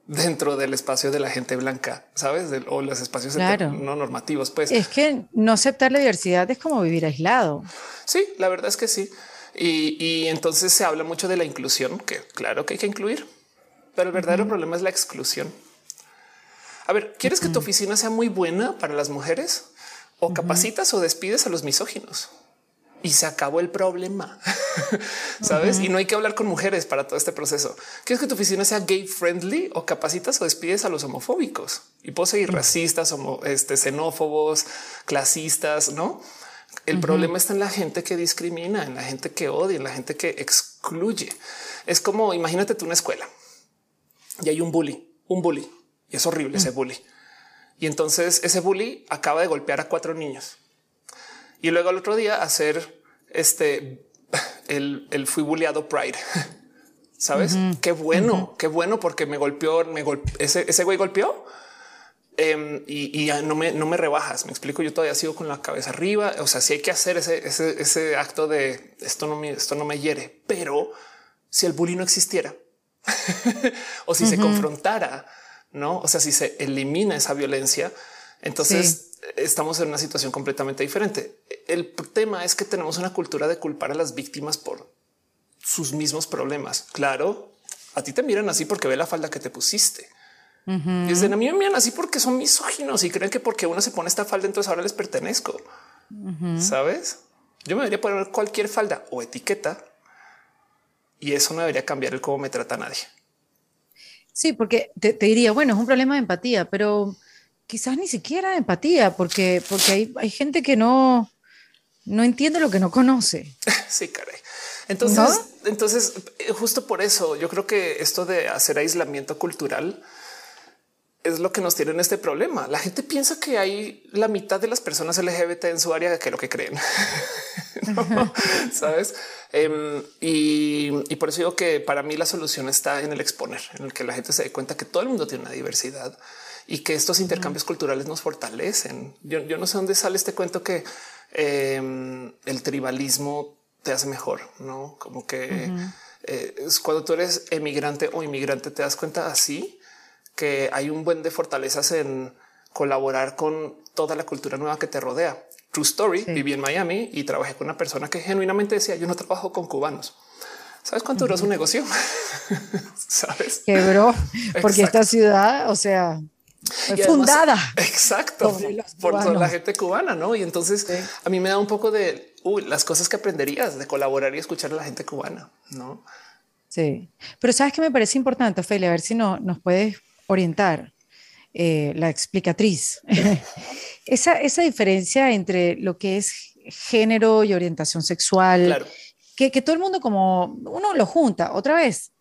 dentro del espacio de la gente blanca, sabes? o los espacios no normativos. Pues es que no aceptar la diversidad es como vivir aislado. Sí, la verdad es que sí. Y, entonces se habla mucho de la inclusión, que claro que hay que incluir, pero el verdadero problema es la exclusión. A ver, ¿quieres que tu oficina sea muy buena para las mujeres? O capacitas o despides a los misóginos y se acabó el problema. *laughs* Sabes? Y no hay que hablar con mujeres para todo este proceso. ¿Quieres que tu oficina sea gay friendly o capacitas o despides a los homofóbicos? Y puedo seguir racistas, homo, este, xenófobos, clasistas, no? El problema está en la gente que discrimina, en la gente que odia, en la gente que excluye. Es como imagínate tú una escuela y hay un bully, un bully y es horrible ese bully. Y entonces ese bully acaba de golpear a cuatro niños y luego al otro día hacer este *laughs* el, fui bulleado Pride. *laughs* Sabes qué bueno, qué bueno, porque me golpeó, me golpeó ese, ese güey golpeó em, y, no me, no me rebajas. Me explico. Yo todavía sigo con la cabeza arriba. O sea, si hay que hacer ese, ese, ese acto de esto no me, esto no me hiere, pero si el bullying no existiera *laughs* o si se confrontara, no? O sea, si se elimina esa violencia, entonces estamos en una situación completamente diferente. El tema es que tenemos una cultura de culpar a las víctimas por sus mismos problemas. Claro, a ti te miran así porque ve la falda que te pusiste. Y es de a mí me miran así porque son misóginos y creen que porque uno se pone esta falda, entonces ahora les pertenezco. Sabes? Yo me debería poner cualquier falda o etiqueta y eso no debería cambiar el cómo me trata nadie. Sí, porque te, te diría, bueno, es un problema de empatía, pero quizás ni siquiera empatía, porque, porque hay, hay gente que no, no entiende lo que no conoce. *laughs* Sí, caray. Entonces, entonces, eh, justo por eso yo creo que esto de hacer aislamiento cultural es lo que nos tiene en este problema. La gente piensa que hay la mitad de las personas LGBT en su área que lo que creen. *laughs* *laughs* Sabes? Em, y, y, por eso digo que para mí la solución está en el exponer, en el que la gente se dé cuenta que todo el mundo tiene una diversidad y que estos intercambios culturales nos fortalecen. Yo, no sé dónde sale este cuento que em, el tribalismo te hace mejor, no como que eh, es cuando tú eres emigrante o inmigrante, te das cuenta así que hay un buen de fortalezas en colaborar con toda la cultura nueva que te rodea. True story. Viví en Miami y trabajé con una persona que genuinamente decía yo no trabajo con cubanos. ¿Sabes cuánto duró su negocio? *laughs* ¿Sabes? Quebró, porque esta ciudad, o sea, fundada. Exacto. Por la gente cubana, ¿no? Y entonces a mí me da un poco de las cosas que aprenderías de colaborar y escuchar a la gente cubana, ¿no? Sí. Pero sabes que me parece importante, Ophelia, a ver si no, nos puedes orientar eh, la explicatriz. *laughs* esa, esa diferencia entre lo que es género y orientación sexual, que, que todo el mundo como uno lo junta otra vez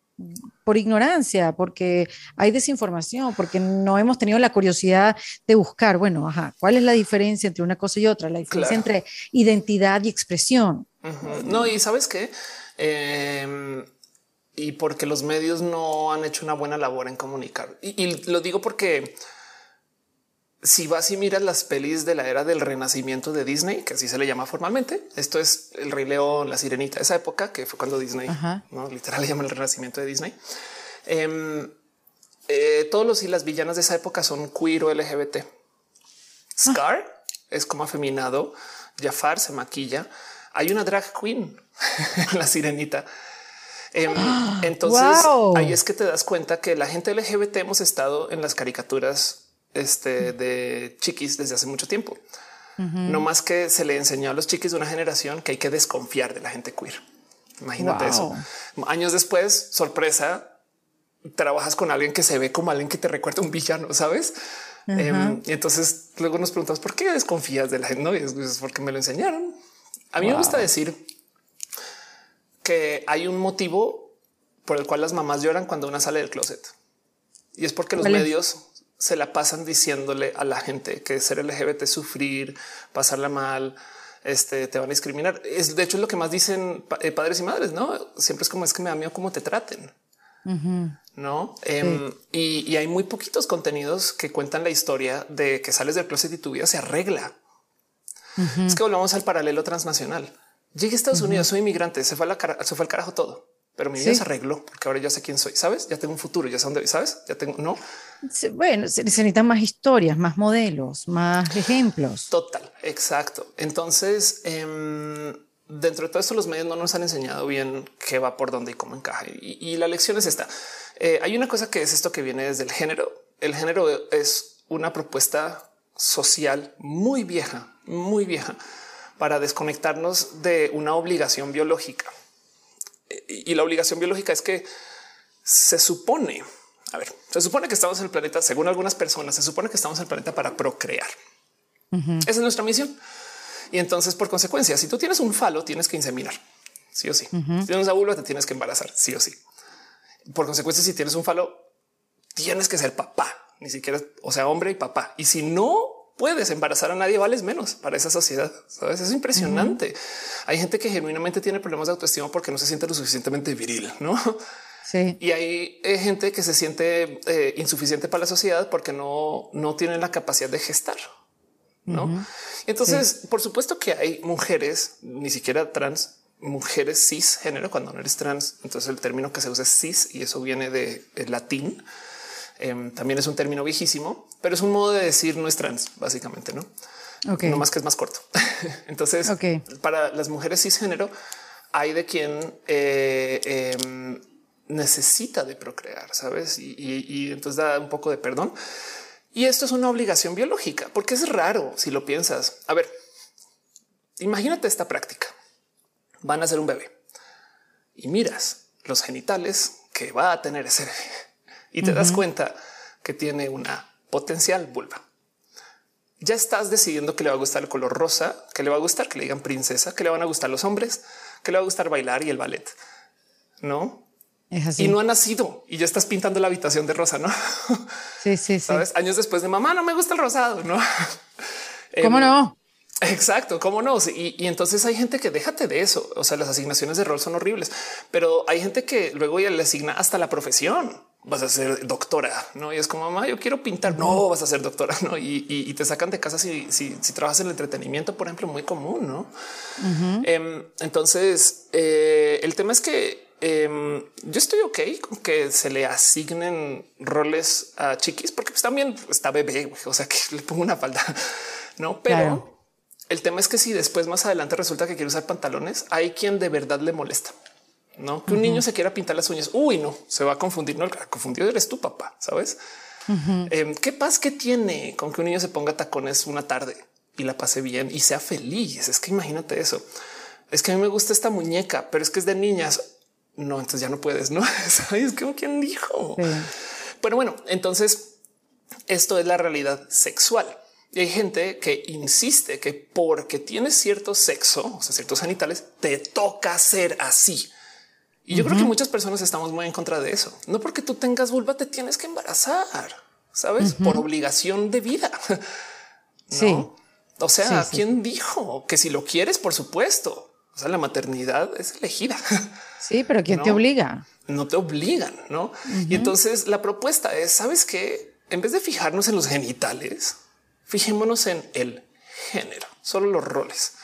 por ignorancia, porque hay desinformación, porque no hemos tenido la curiosidad de buscar, bueno, ajá, ¿cuál es la diferencia entre una cosa y otra? La diferencia entre identidad y expresión. No, y sabes qué? Em, y porque los medios no han hecho una buena labor en comunicar. Y, lo digo porque si vas y miras las pelis de la era del renacimiento de Disney, que así se le llama formalmente, esto es el Rey León, la Sirenita, esa época que fue cuando Disney, ¿no? literal le llaman el renacimiento de Disney. Em, eh, todos los y las villanas de esa época son queer o LGBT. Scar es como afeminado, Jafar se maquilla. Hay una drag queen, *laughs* la sirenita. Em, *gasps* entonces ahí es que te das cuenta que la gente LGBT hemos estado en las caricaturas este, de chiquis desde hace mucho tiempo. No más que se le enseñó a los chiquis de una generación que hay que desconfiar de la gente queer. Imagínate eso. Años después, sorpresa, trabajas con alguien que se ve como alguien que te recuerda un villano, sabes? Em, y entonces luego nos preguntamos por qué desconfías de la gente. No, es, porque me lo enseñaron. A mí me gusta decir que hay un motivo por el cual las mamás lloran cuando una sale del closet y es porque los medios se la pasan diciéndole a la gente que ser LGBT es sufrir, pasarla mal, este, te van a discriminar. Es de hecho lo que más dicen eh, padres y madres, no? Siempre es como es que me da miedo cómo te traten. No, em, y, hay muy poquitos contenidos que cuentan la historia de que sales del closet y tu vida se arregla. Es que volvamos al paralelo transnacional. Llegué a Estados Unidos, soy inmigrante, se fue, la se fue al carajo todo, pero mi vida se arregló porque ahora ya sé quién soy. Sabes, ya tengo un futuro, ya sé dónde, sabes, ya tengo, no. Bueno, se necesitan más historias, más modelos, más ejemplos. Total, exacto. Entonces, em, dentro de todo esto, los medios no nos han enseñado bien qué va por dónde y cómo encaja. Y, la lección es esta. Eh, hay una cosa que es esto que viene desde el género. El género es una propuesta social muy vieja, muy vieja para desconectarnos de una obligación biológica. Y la obligación biológica es que se supone, a ver, se supone que estamos en el planeta, según algunas personas, se supone que estamos en el planeta para procrear. Esa es nuestra misión. Y entonces, por consecuencia, si tú tienes un falo, tienes que inseminar, sí o sí. Si tienes una vulva, te tienes que embarazar, sí o sí. Por consecuencia, si tienes un falo, tienes que ser papá, ni siquiera, o sea, hombre y papá. Y si no puedes embarazar a nadie, vales menos para esa sociedad. Sabes, es impresionante. Hay gente que genuinamente tiene problemas de autoestima porque no se siente lo suficientemente viril, no? Sí. Y hay eh, gente que se siente eh, insuficiente para la sociedad porque no, no tienen la capacidad de gestar. No? Entonces, por supuesto que hay mujeres, ni siquiera trans, mujeres cis género cuando no eres trans. Entonces, el término que se usa es cis y eso viene de latín Em, también es un término viejísimo, pero es un modo de decir no es trans, básicamente, no? No más que es más corto. *laughs* Entonces, para las mujeres cisgénero, hay de quien eh, em, necesita de procrear, sabes? Y, entonces da un poco de perdón. Y esto es una obligación biológica, porque es raro si lo piensas. A ver, imagínate esta práctica. Van a ser un bebé y miras los genitales que va a tener ese bebé y te das cuenta que tiene una potencial vulva. Ya estás decidiendo que le va a gustar el color rosa, que le va a gustar que le digan princesa, que le van a gustar los hombres, que le va a gustar bailar y el ballet. No es así. Y no ha nacido y ya estás pintando la habitación de rosa, no? Sí, sí, sí. Sabes, años después de mamá, no me gusta el rosado, no? *laughs* ¿Cómo em, no? Exacto, cómo no? Y, y, entonces hay gente que déjate de eso. O sea, las asignaciones de rol son horribles, pero hay gente que luego ya le asigna hasta la profesión vas a ser doctora, no? Y es como mamá, yo quiero pintar. No vas a ser doctora, no? Y, te sacan de casa si, si, trabajas en el entretenimiento, por ejemplo, muy común, no? Em, entonces, eh, el tema es que em, yo estoy ok con que se le asignen roles a chiquis, porque pues, también está bebé, o sea que le pongo una falda, no? Pero el tema es que si después más adelante resulta que quiere usar pantalones, hay quien de verdad le molesta. No que un niño se quiera pintar las uñas. Uy, no se va a confundir. No, el confundido eres tu papá, sabes? Em, ¿Qué paz que tiene con que un niño se ponga tacones una tarde y la pase bien y sea feliz? Es que imagínate eso. Es que a mí me gusta esta muñeca, pero es que es de niñas. No, entonces ya no puedes, no *laughs* sabes como quien dijo. Pero bueno, entonces esto es la realidad sexual. Y hay gente que insiste que porque tienes cierto sexo, o sea, ciertos genitales, te toca ser así. Y yo creo que muchas personas estamos muy en contra de eso. No porque tú tengas vulva te tienes que embarazar, sabes, por obligación de vida. *laughs* Sí. O sea, ¿quién dijo que si lo quieres, por supuesto? O sea, la maternidad es elegida. *laughs* Sí, pero ¿quién te obliga? No te obligan, ¿no? Y entonces la propuesta es, ¿sabes qué? En vez de fijarnos en los genitales, Fijémonos en el género, solo los roles.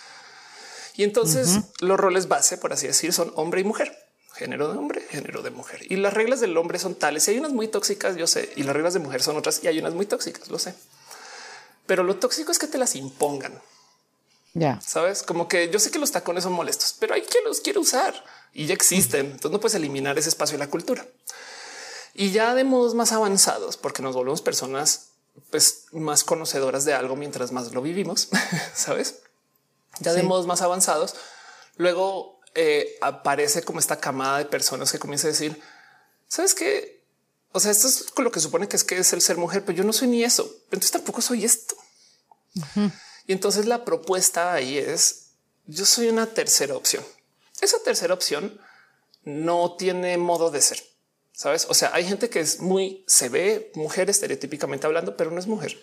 Y entonces los roles base, por así decir, son hombre y mujer género de hombre, género de mujer. Y las reglas del hombre son tales. Y hay unas muy tóxicas, yo sé, y las reglas de mujer son otras, y hay unas muy tóxicas, lo sé. Pero lo tóxico es que te las impongan. Ya sabes, como que yo sé que los tacones son molestos, pero hay quien los quiere usar y ya existen. Entonces no puedes eliminar ese espacio de la cultura. Y ya de modos más avanzados, porque nos volvemos personas pues, más conocedoras de algo mientras más lo vivimos, *laughs* sabes? Ya de modos más avanzados. Luego eh, aparece como esta camada de personas que comienza a decir, sabes qué? O sea, esto es con lo que supone que es que es el ser mujer, pero yo no soy ni eso. Entonces tampoco soy esto. Y entonces la propuesta ahí es yo soy una tercera opción. Esa tercera opción no tiene modo de ser. Sabes? O sea, hay gente que es muy se ve mujer estereotípicamente hablando, pero no es mujer.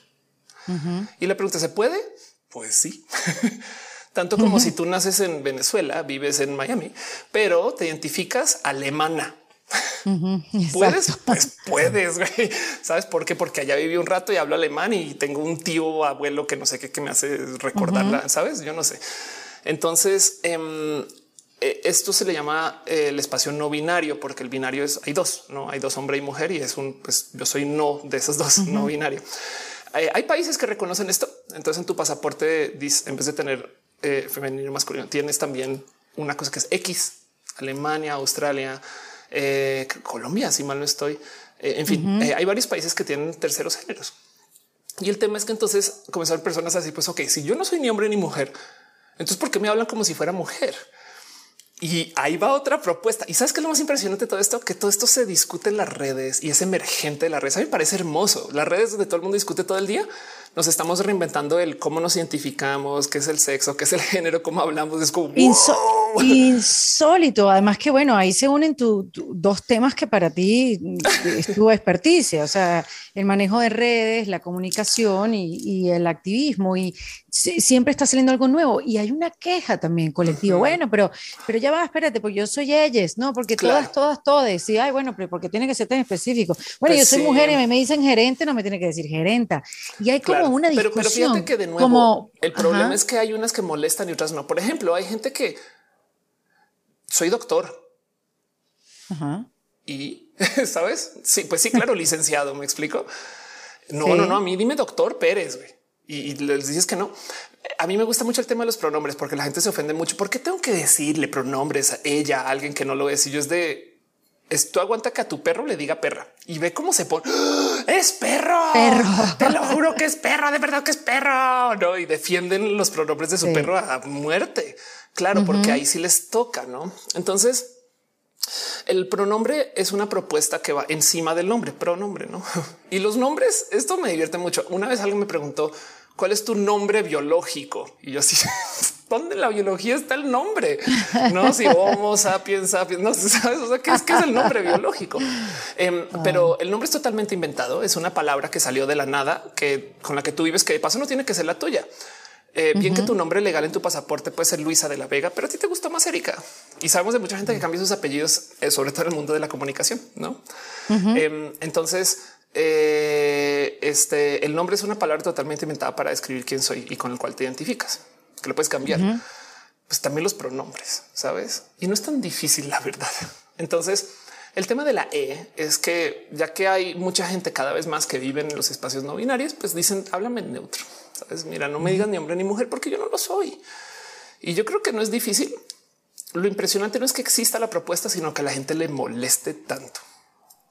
Y la pregunta se puede? Pues sí. *laughs* tanto como si tú naces en Venezuela, vives en Miami, pero te identificas alemana. puedes, pues puedes. Sabes por qué? Porque allá viví un rato y hablo alemán y tengo un tío abuelo que no sé qué que me hace recordarla. Sabes? Yo no sé. Entonces, em, e, esto se le llama eh, el espacio no binario, porque el binario es hay dos, no hay dos hombre y mujer, y es un pues yo soy no de esos dos, no binario. Eh, hay países que reconocen esto. Entonces, en tu pasaporte, en vez de tener eh, femenino masculino. Tienes también una cosa que es X, Alemania, Australia, eh, Colombia, si mal no estoy. Eh, en fin, hay varios países que tienen terceros géneros. Y el tema es que entonces comenzaron personas así, pues ok, si yo no soy ni hombre ni mujer, entonces ¿por qué me hablan como si fuera mujer? Y ahí va otra propuesta. Y sabes que lo más impresionante de todo esto, que todo esto se discute en las redes y es emergente de las redes. A mí me parece hermoso. Las redes donde todo el mundo discute todo el día nos estamos reinventando el cómo nos identificamos, qué es el sexo, qué es el género, cómo hablamos. Es como insólito. Además que bueno, ahí se unen tus dos temas que para ti es tu experticia, o sea, el manejo de redes, la comunicación y, el activismo. Y siempre está saliendo algo nuevo. Y hay una queja también colectiva. Bueno, pero, pero ya va, espérate, porque yo soy ellas, no, porque todas, todas, todas. Y ay, bueno, pero porque tiene que ser tan específico. Bueno, pues yo soy mujer y me, dicen gerente, no me tiene que decir gerenta. Y hay como una discusión. Pero, fíjate que de nuevo, el problema es que hay unas que molestan y otras no. Por ejemplo, hay gente que soy doctor. Y *laughs* sabes? Sí, pues sí, claro, licenciado. Me explico. No, no, no. A mí dime doctor Pérez y, les dices que no. A mí me gusta mucho el tema de los pronombres porque la gente se ofende mucho. ¿Por qué tengo que decirle pronombres a ella, a alguien que no lo es? Y yo es de esto aguanta que a tu perro le diga perra y ve cómo se pone. ¡Ah! Es perro. Perro. Te lo juro que es perro. De verdad que es perro. No, y defienden los pronombres de su perro a muerte. Claro, porque ahí sí les toca, no? Entonces, el pronombre es una propuesta que va encima del nombre, pronombre, no? *laughs* Y los nombres, esto me divierte mucho. Una vez alguien me preguntó cuál es tu nombre biológico y yo así *laughs* dónde en la biología está el nombre? No, si Homo sapiens sapiens, no sabes, o sea, ¿qué es, qué es el nombre biológico? Em, pero el nombre es totalmente inventado. Es una palabra que salió de la nada, que con la que tú vives, que de paso no tiene que ser la tuya. Eh, bien que tu nombre legal en tu pasaporte puede ser Luisa de la Vega, pero a ti te gusta más Erika. Y sabemos de mucha gente que cambia sus apellidos, eh, sobre todo en el mundo de la comunicación, ¿no? Em, entonces, eh, este, el nombre es una palabra totalmente inventada para describir quién soy y con el cual te identificas que lo puedes cambiar. Pues también los pronombres, sabes? Y no es tan difícil, la verdad. Entonces, el tema de la E es que ya que hay mucha gente cada vez más que vive en los espacios no binarios, pues dicen háblame neutro. Sabes? Mira, no me digan ni hombre ni mujer porque yo no lo soy. Y yo creo que no es difícil. Lo impresionante no es que exista la propuesta, sino que a la gente le moleste tanto.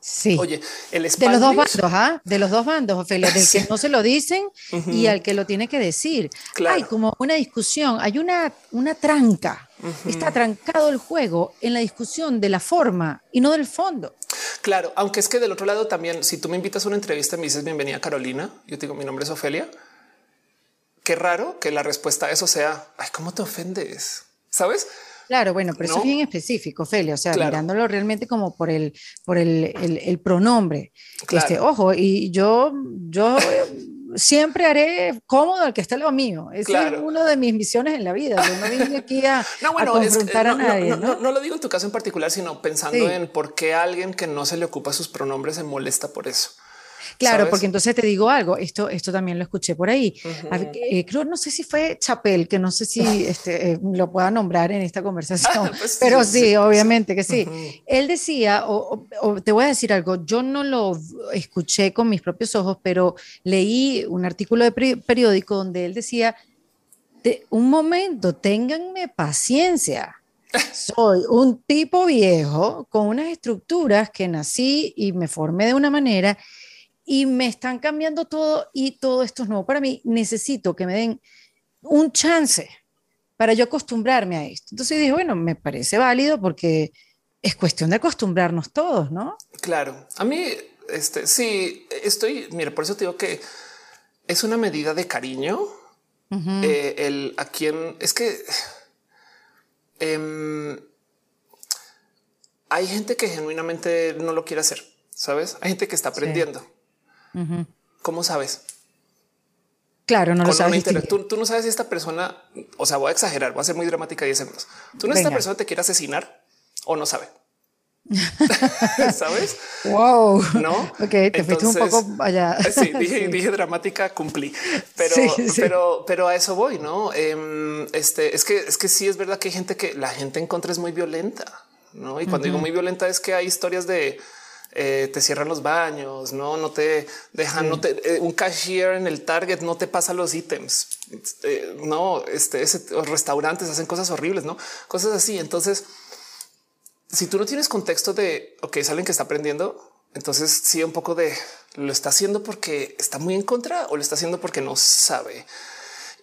Sí. Oye, el de los dos bandos, ¿ah? de los dos bandos, Ofelia, del que no se lo dicen y al que lo tiene que decir. Hay como una discusión, hay una, una tranca. Está trancado el juego en la discusión de la forma y no del fondo. Claro, aunque es que del otro lado también, si tú me invitas a una entrevista y me dices bienvenida Carolina, yo te digo mi nombre es Ofelia. Qué raro que la respuesta a eso sea, ay, ¿cómo te ofendes? ¿Sabes? Claro, bueno, pero eso es bien específico, Felia, o sea, mirándolo realmente como por el, por el, el, pronombre. Este, ojo, y yo, yo siempre haré cómodo el que está lo mío. es una de mis misiones en la vida. Yo no vine aquí a, *laughs* no, bueno, confrontar a nadie. No, lo digo en tu caso en particular, sino pensando en por qué alguien que no se le ocupa sus pronombres se molesta por eso. Claro, porque entonces te digo algo, esto, esto también lo escuché por ahí. Eh, creo, no sé si fue Chapel, que no sé si *laughs* este, eh, lo pueda nombrar en esta conversación, *laughs* pues pero sí, obviamente que sí. Él decía, o, te voy a decir algo, yo no lo escuché con mis propios ojos, pero leí un artículo de periódico donde él decía, de, un momento, ténganme paciencia. *laughs* Soy un tipo viejo con unas estructuras que nací y me formé de una manera y me están cambiando todo y todo esto es nuevo para mí. Necesito que me den un chance para yo acostumbrarme a esto. Entonces dije, bueno, me parece válido porque es cuestión de acostumbrarnos todos, ¿no? Claro, a mí, este, sí, estoy, mira, por eso te digo que es una medida de cariño. Eh, el a quien es que em, hay gente que genuinamente no lo quiere hacer, sabes? Hay gente que está aprendiendo. ¿Cómo sabes? Claro, no lo sabes. Tú, no sabes si esta persona, o sea, voy a exagerar, voy a ser muy dramática y decimos, tú no esta persona te quiere asesinar o no sabe. *laughs* ¿Sabes? Wow. No. Ok, te fuiste un poco allá. *laughs* Sí, dije, dramática, cumplí, pero, pero, pero a eso voy, no? Em, este es que es que sí es verdad que hay gente que la gente en contra es muy violenta, no? Y cuando digo muy violenta es que hay historias de eh, te cierran los baños, no, no te dejan, no te, eh, un cashier en el Target no te pasa los ítems, eh, no, este, ese, restaurantes hacen cosas horribles, no cosas así. Entonces, si tú no tienes contexto de ok, es alguien que está aprendiendo, entonces sí, un poco de lo está haciendo porque está muy en contra o lo está haciendo porque no sabe.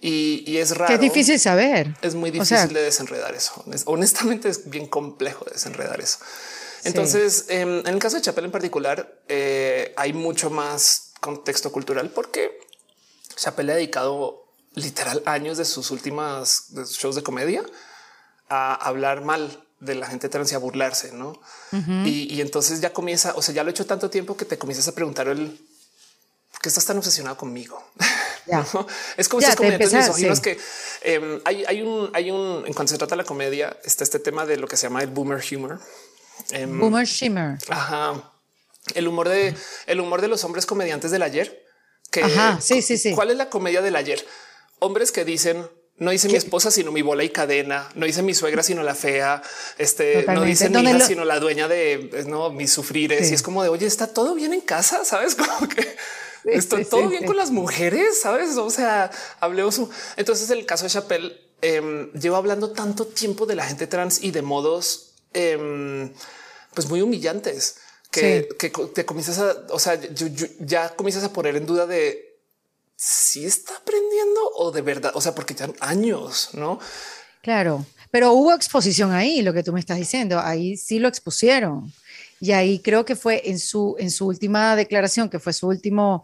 Y, es raro. es difícil saber. Es muy difícil de desenredar eso. Honestamente, es bien complejo desenredar eso. Entonces, em, en el caso de Chappelle en particular, eh, hay mucho más contexto cultural porque Chappelle ha dedicado literal años de sus últimas shows de comedia a hablar mal de la gente trans y a burlarse, ¿no? y, entonces ya comienza, o sea, ya lo he hecho tanto tiempo que te comienzas a preguntar el ¿por qué estás tan obsesionado conmigo? *laughs* Es como si es comediantes que em, hay, hay, un, hay un, en cuanto se trata de la comedia, está este tema de lo que se llama el boomer humor, Em, Boomer Shimmer. Ajá. El humor de el humor de los hombres comediantes del ayer. Que, Ajá, sí, sí, sí. ¿Cuál es la comedia del ayer? Hombres que dicen no dice mi esposa, sino mi bola y cadena. No dice mi suegra, sino la fea. Este no dice mi hija, sino la dueña de no mis sufrires. Y es como de oye, está todo bien en casa. *laughs* Sabes como que estoy todo bien con las mujeres. Sabes? O sea, hablemos. Entonces, el caso de Chappelle eh, llevo hablando tanto tiempo de la gente trans y de modos Em, pues muy humillantes que, te comienzas a, o sea, ya comienzas a poner en duda de si está aprendiendo o de verdad, o sea, porque ya años, no? Claro, pero hubo exposición ahí, lo que tú me estás diciendo, ahí sí lo expusieron. Y ahí creo que fue en su, en su última declaración, que fue su último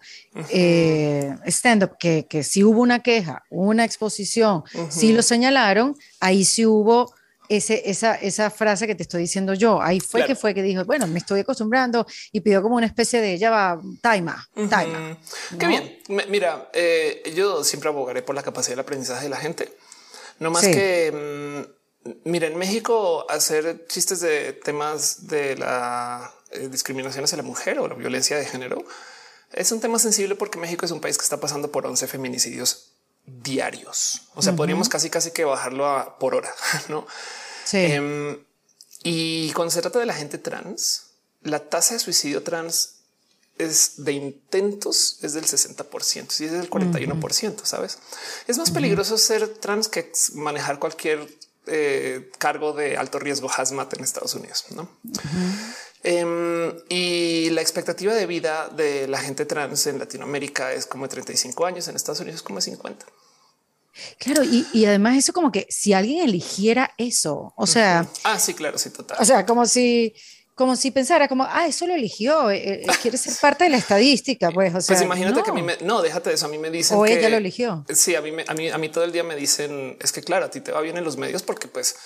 eh, stand-up, que, que sí hubo una queja, una exposición, sí lo señalaron, ahí sí hubo ese, esa, esa frase que te estoy diciendo yo. Ahí fue que fue que dijo, bueno, me estoy acostumbrando y pidió como una especie de, ya va, taima, taima. Qué bien. Mira, eh, yo siempre abogaré por la capacidad del aprendizaje de la gente. No más que, mm, mira, en México hacer chistes de temas de la eh, discriminación hacia la mujer o la violencia de género es un tema sensible porque México es un país que está pasando por 11 feminicidios diarios. O sea, podríamos casi casi que bajarlo a por hora, *laughs* ¿no? Sí. Em, y cuando se trata de la gente trans, la tasa de suicidio trans es de intentos es del 60% y es del 41%, ¿sabes? Es más peligroso ser trans que manejar cualquier eh, cargo de alto riesgo hazmat en Estados Unidos, ¿no? Em, y la expectativa de vida de la gente trans en Latinoamérica es como de 35 años, en Estados Unidos como de 50. Claro, y, además eso como que si alguien eligiera eso, o sea... Ah, sí, claro, sí, total. O sea, como si, como si pensara como, ah, eso lo eligió, eh, eh, *laughs* quiere ser parte de la estadística, pues, o sea... Pues imagínate que a mí me... No, déjate de eso, a mí me dicen O ella lo eligió. Sí, a mí, a, mí, a mí todo el día me dicen, es que claro, a ti te va bien en los medios porque pues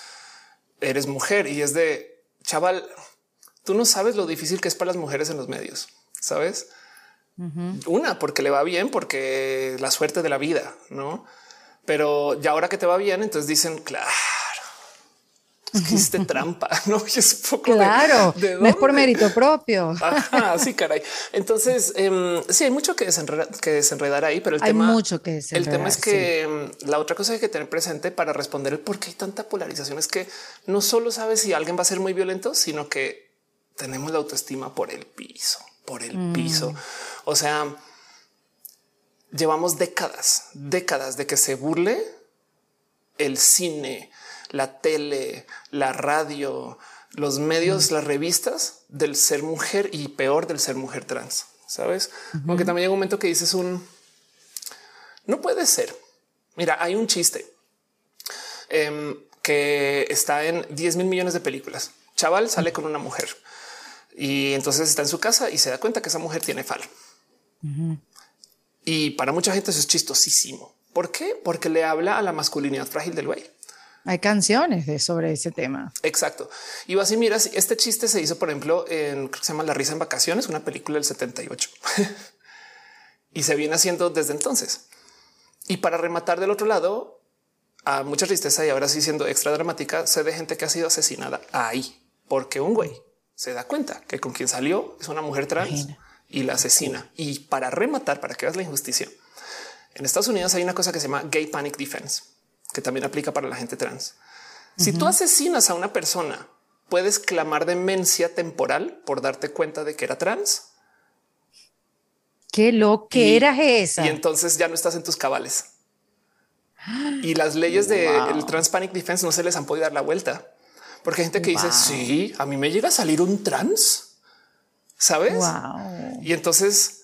eres mujer y es de, chaval, tú no sabes lo difícil que es para las mujeres en los medios, ¿sabes? Una, porque le va bien, porque la suerte de la vida, ¿no? Pero ya ahora que te va bien, entonces dicen, claro, es que hiciste *laughs* trampa, *laughs* no? Es un poco claro, de, no es por mérito propio. Ajá, sí, caray. Entonces, eh, sí, hay mucho que desenredar, que desenredar ahí, pero el hay tema, mucho que el tema es que em, la otra cosa que hay que tener presente para responder el por qué hay tanta polarización es que no solo sabes si alguien va a ser muy violento, sino que tenemos la autoestima por el piso, por el mm. piso. O sea, llevamos décadas, décadas de que se burle el cine, la tele, la radio, los medios, las revistas del ser mujer y peor del ser mujer trans. Sabes? Aunque también hay un momento que dices un no puede ser. Mira, hay un chiste em, que está en 10 mil millones de películas. Chaval sale con una mujer y entonces está en su casa y se da cuenta que esa mujer tiene falo. Y para mucha gente eso es chistosísimo. ¿Por qué? Porque le habla a la masculinidad frágil del güey. Hay canciones de, sobre ese tema. Exacto. Y vas y miras, este chiste se hizo, por ejemplo, en que se llama La risa en vacaciones, una película del 78. *laughs* y se viene haciendo desde entonces. Y para rematar del otro lado, a mucha tristeza y ahora sí siendo extra dramática, se de gente que ha sido asesinada ahí, porque un güey se da cuenta que con quien salió es una mujer trans y la asesina. Y para rematar, para que veas la injusticia, en Estados Unidos hay una cosa que se llama Gay Panic Defense, que también aplica para la gente trans. Si tú asesinas a una persona, puedes clamar demencia temporal por darte cuenta de que era trans. Qué lo que eras esa. Y entonces ya no estás en tus cabales. *gasps* Y las leyes del Trans Panic Defense no se les han podido dar la vuelta. Porque hay gente que dice, sí, a mí me llega a salir un trans, ¿sabes? Y entonces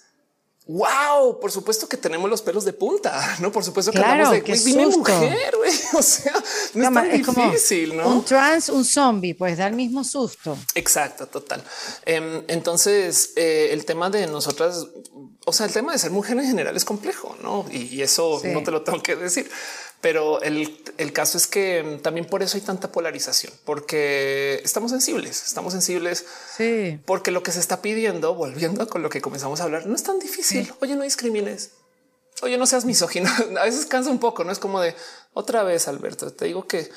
wow, por supuesto que tenemos los pelos de punta, *laughs* no? Por supuesto que claro, de dime mujer, *laughs* O sea, no es tan difícil, ¿no? Un trans, un zombie, pues da el mismo susto. Exacto, total. Em, entonces, eh, el tema de nosotras, o sea, el tema de ser mujer en general es complejo, no? Y, eso no te lo tengo que decir. Pero el, el, caso es que mm, también por eso hay tanta polarización, porque estamos sensibles, estamos sensibles, sí. porque lo que se está pidiendo, volviendo con lo que comenzamos a hablar, no es tan difícil. Oye, no discrimines. Oye, no seas misógino. *laughs* A veces cansa un poco, no es como de otra vez, Alberto. Te digo que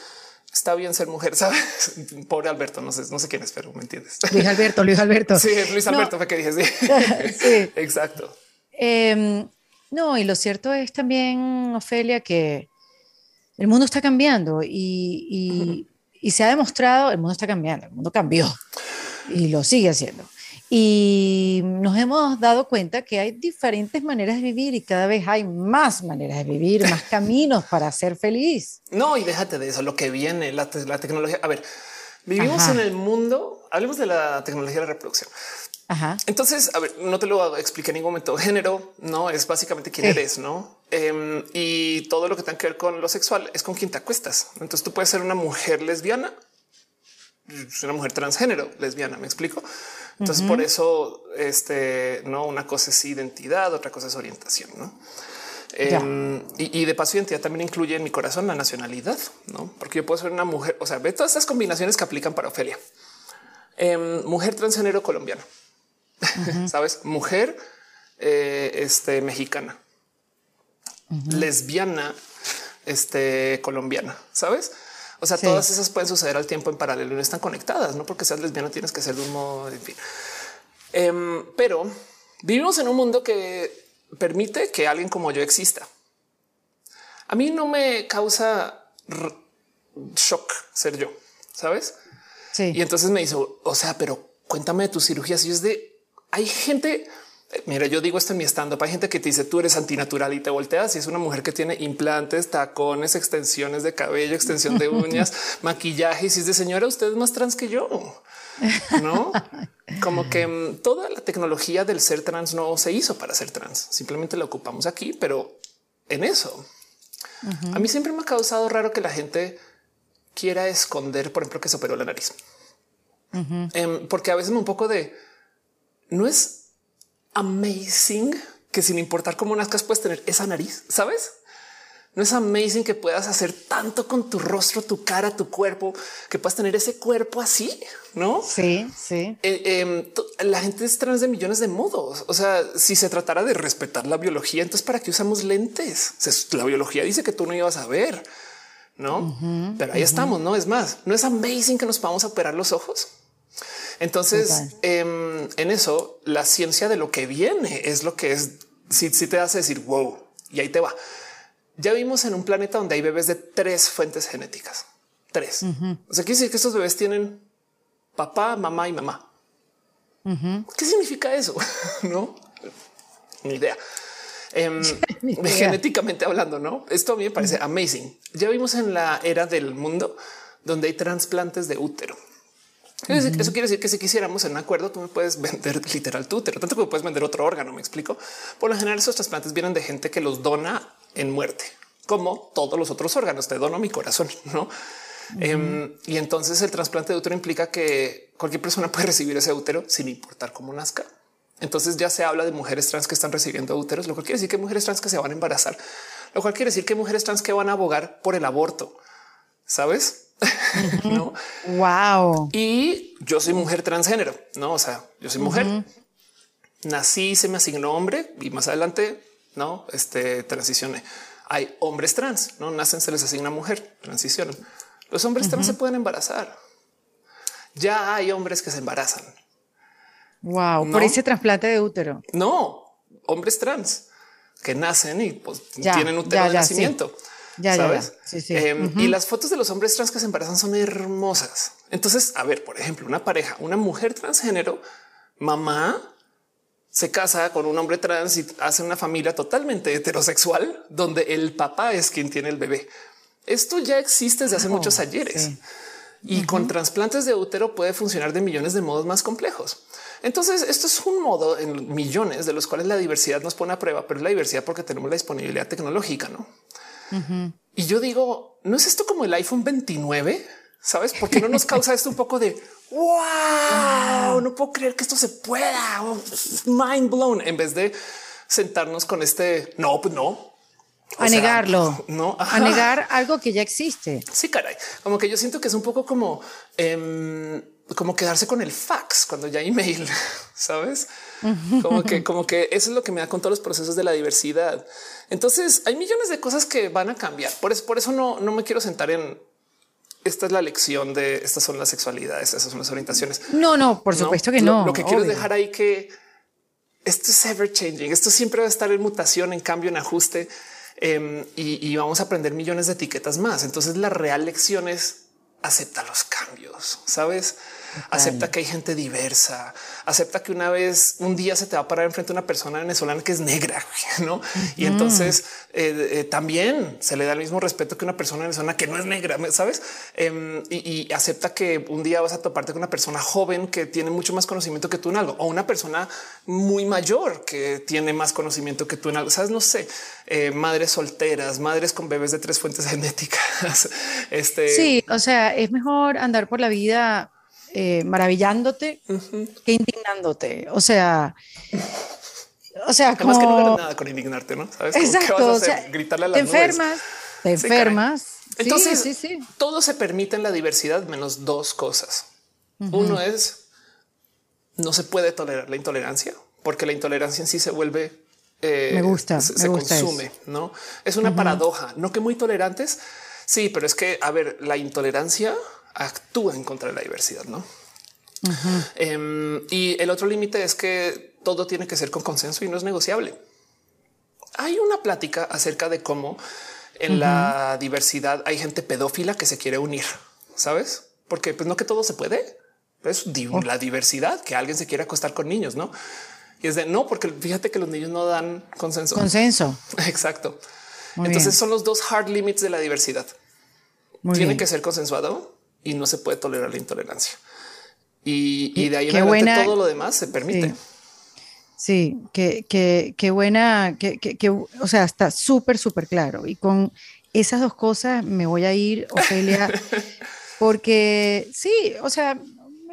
está bien ser mujer, *laughs* sabes? Pobre Alberto, no sé, no sé quién es, pero me entiendes. Luis Alberto, Luis Alberto. Sí, Luis Alberto fue que dije sí. *laughs* sí. Exacto. Em, no, y lo cierto es también, Ofelia, que el mundo está cambiando y, se ha demostrado, el mundo está cambiando, el mundo cambió y lo sigue haciendo. Y nos hemos dado cuenta que hay diferentes maneras de vivir y cada vez hay más maneras de vivir, más *laughs* caminos para ser feliz. No, y déjate de eso, lo que viene, la, tecnología. A ver, vivimos en el mundo, hablemos de la tecnología de la reproducción. Entonces, a ver, no te lo expliqué en ningún momento. Género no es básicamente quién eres, no? Em, y todo lo que tenga que ver con lo sexual es con quién te acuestas. Entonces tú puedes ser una mujer lesbiana, una mujer transgénero lesbiana. Me explico. Entonces, por eso, este no una cosa es identidad, otra cosa es orientación, no? Em, y, de paso, identidad también incluye en mi corazón la nacionalidad, no? Porque yo puedo ser una mujer. O sea, ve todas estas combinaciones que aplican para Ofelia. Em, mujer transgénero colombiana sabes, mujer eh, este, mexicana, lesbiana, este, colombiana, sabes? O sea, todas esas pueden suceder al tiempo en paralelo y no están conectadas, no porque seas lesbiana tienes que ser de un modo, en fin. Em, pero vivimos en un mundo que permite que alguien como yo exista. A mí no me causa shock ser yo, sabes? Sí. Y entonces me hizo, o sea, pero cuéntame de tus cirugías. Y es de hay gente, mira, yo digo esto en mi stand up, hay gente que te dice tú eres antinatural y te volteas y es una mujer que tiene implantes, tacones, extensiones de cabello, extensión de *laughs* uñas, maquillaje y si es de señora, usted es más trans que yo. No como que mm, toda la tecnología del ser trans no se hizo para ser trans, simplemente la ocupamos aquí, pero en eso. A mí siempre me ha causado raro que la gente quiera esconder, por ejemplo, que se operó la nariz, em, porque a veces me un poco de no es amazing que sin importar cómo nazcas puedes tener esa nariz, ¿sabes? No es amazing que puedas hacer tanto con tu rostro, tu cara, tu cuerpo, que puedas tener ese cuerpo así, ¿no? Sí, sí. Eh, em, la gente es trans de millones de modos. O sea, si se tratara de respetar la biología, entonces ¿para qué usamos lentes? La biología dice que tú no ibas a ver. no? Pero ahí estamos, no es más, no es amazing que nos podamos operar los ojos. Entonces, em, en eso, la ciencia de lo que viene es lo que es. Si, te hace decir wow, y ahí te va. Ya vimos en un planeta donde hay bebés de tres fuentes genéticas. Tres. O sea, quiere decir que estos bebés tienen papá, mamá y mamá. ¿Qué significa eso? *laughs* no, ni idea. Em, *laughs* genéticamente hablando, no? Esto a mí me parece amazing. Ya vimos en la era del mundo donde hay trasplantes de útero. Eso quiere decir que si quisiéramos en un acuerdo, tú me puedes vender *laughs* literal tu útero, tanto que puedes vender otro órgano. Me explico. Por lo general, esos trasplantes vienen de gente que los dona en muerte, como todos los otros órganos. Te dono mi corazón, *laughs* no? Em, y entonces el trasplante de útero implica que cualquier persona puede recibir ese útero sin importar cómo nazca. Entonces ya se habla de mujeres trans que están recibiendo úteros, lo cual quiere decir que mujeres trans que se van a embarazar, lo cual quiere decir que mujeres trans que van a abogar por el aborto. Sabes? *laughs* no. Wow. Y yo soy mujer transgénero, no? O sea, yo soy mujer. Nací, se me asignó hombre y más adelante, no, este transicioné. Hay hombres trans, no nacen, se les asigna mujer, transicionan. Los hombres trans se pueden embarazar. Ya hay hombres que se embarazan. Wow, por ese trasplante de útero. No, hombres trans que nacen y pues, tienen útero de nacimiento. Ya, ¿sabes? Em, y las fotos de los hombres trans que se embarazan son hermosas. Entonces, a ver, por ejemplo, una pareja, una mujer transgénero, mamá se casa con un hombre trans y hace una familia totalmente heterosexual donde el papá es quien tiene el bebé. Esto ya existe desde hace muchos ayeres y con trasplantes de útero puede funcionar de millones de modos más complejos. Entonces, esto es un modo en millones de los cuales la diversidad nos pone a prueba, pero es la diversidad porque tenemos la disponibilidad tecnológica, no? Y yo digo, no es esto como el iPhone 29? Sabes por qué no nos causa esto un poco de wow? No puedo creer que esto se pueda. Mind blown en vez de sentarnos con este no, pues no, a negarlo, *laughs* no a negar algo que ya existe. Sí, caray, como que yo siento que es un poco como, em, como quedarse con el fax cuando ya email, *laughs* sabes? Como que, como que eso es lo que me da con todos los procesos de la diversidad. Entonces hay millones de cosas que van a cambiar. Por eso, por eso no, no me quiero sentar en esta es la lección de estas son las sexualidades, esas son las orientaciones. No, no, por supuesto que no. Lo, que quiero es dejar ahí que esto es ever changing. Esto siempre va a estar en mutación, en cambio, en ajuste. Em, y, vamos a aprender millones de etiquetas más. Entonces la real lección es acepta los cambios, sabes? Acepta que hay gente diversa, acepta que una vez, un día se te va a parar enfrente a una persona venezolana que es negra, *laughs* ¿no? Y entonces eh, eh, también se le da el mismo respeto que una persona venezolana que no es negra, ¿sabes? Em, y, acepta que un día vas a toparte con una persona joven que tiene mucho más conocimiento que tú en algo, o una persona muy mayor que tiene más conocimiento que tú en algo, ¿sabes? No sé, eh, madres solteras, madres con bebés de tres fuentes *laughs* genéticas. este... Sí, o sea, es mejor andar por la vida eh, maravillándote que indignándote. O sea, o sea, como... que no nada con indignarte, ¿no? ¿Sabes? Exacto. gritarle a las te enfermas, te enfermas. Entonces, sí, sí, todo se permite en la diversidad menos dos cosas. Uno es no se puede tolerar la intolerancia porque la intolerancia en sí se vuelve eh, me gusta, se, consume, no es una paradoja, no que muy tolerantes. Sí, pero es que a ver, la intolerancia actúa en contra de la diversidad, ¿no? Em, y el otro límite es que todo tiene que ser con consenso y no es negociable. Hay una plática acerca de cómo en la diversidad hay gente pedófila que se quiere unir, ¿sabes? Porque pues no que todo se puede. Es oh. la diversidad, que alguien se quiere acostar con niños, ¿no? Y es de no, porque fíjate que los niños no dan consenso. Consenso. *laughs* Exacto. Entonces son los dos hard limits de la diversidad. Tiene que ser consensuado y no se puede tolerar la intolerancia. Y, de ahí en adelante todo lo demás se permite. Sí, qué que, buena, que, o sea, está súper, súper claro. Y con esas dos cosas me voy a ir, Ofelia, *laughs* porque sí, o sea,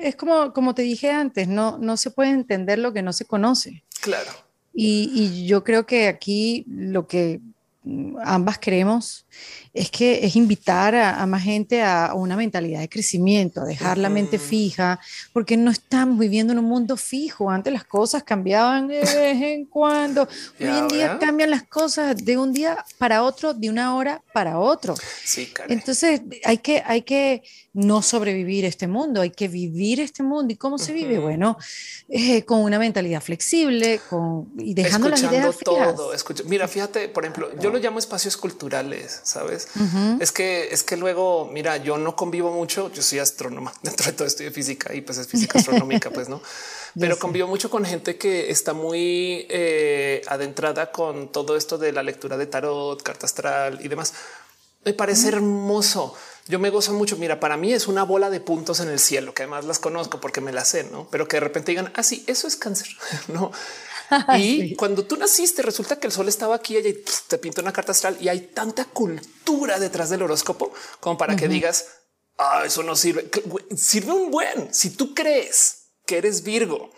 es como, como te dije antes, no, no se puede entender lo que no se conoce. Claro. Y, y yo creo que aquí lo que ambas queremos es que es invitar a, más gente a, una mentalidad de crecimiento, a dejar la mente fija, porque no estamos viviendo en un mundo fijo. Antes las cosas cambiaban de *laughs* vez en cuando. Hoy en día cambian las cosas de un día para otro, de una hora para otro. Sí, Entonces hay que, hay que no sobrevivir este mundo, hay que vivir este mundo. ¿Y cómo se vive? Bueno, eh, con una mentalidad flexible con, y dejando las ideas todo. Mira, fíjate, por ejemplo, yo lo llamo espacios culturales, ¿sabes? Es que es que luego, mira, yo no convivo mucho, yo soy astrónoma, *laughs* dentro de todo estudio física y pues es física astronómica, pues no, *laughs* pero convivo mucho con gente que está muy eh, adentrada con todo esto de la lectura de tarot, carta astral y demás. Me parece hermoso. Yo me gozo mucho. Mira, para mí es una bola de puntos en el cielo, que además las conozco porque me las sé, no? Pero que de repente digan así, ah, eso es cáncer, *laughs* no? *laughs* y cuando tú naciste, resulta que el sol estaba aquí y te pinta una carta astral y hay tanta cultura detrás del horóscopo como para que digas, ah, eso no sirve. Sirve un buen. Si tú crees que eres Virgo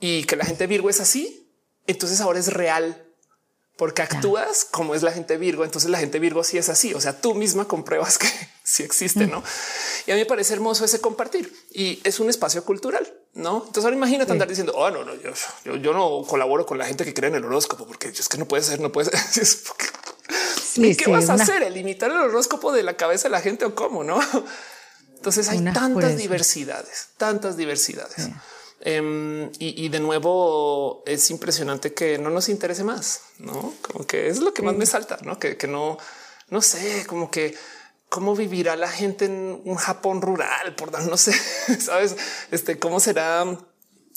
y que la gente Virgo es así, entonces ahora es real porque actúas como es la gente Virgo. Entonces la gente Virgo sí es así. O sea, tú misma compruebas *laughs* que sí existe, no? Y a mí me parece hermoso ese compartir y es un espacio cultural. No, entonces ahora imagínate andar diciendo, oh, no, no, yo, yo, no colaboro con la gente que cree en el horóscopo porque es que no puede ser, no puede ser. *laughs* ¿Qué vas a hacer? ¿Elimitar el horóscopo de la cabeza de la gente o cómo? No. *laughs* Entonces hay tantas diversidades, tantas diversidades. Em, y, de nuevo es impresionante que no nos interese más, no como que es lo que más me salta, no que, que no, no sé, como que cómo vivirá la gente en un Japón rural, por dar, no sé, *laughs* sabes, este, cómo será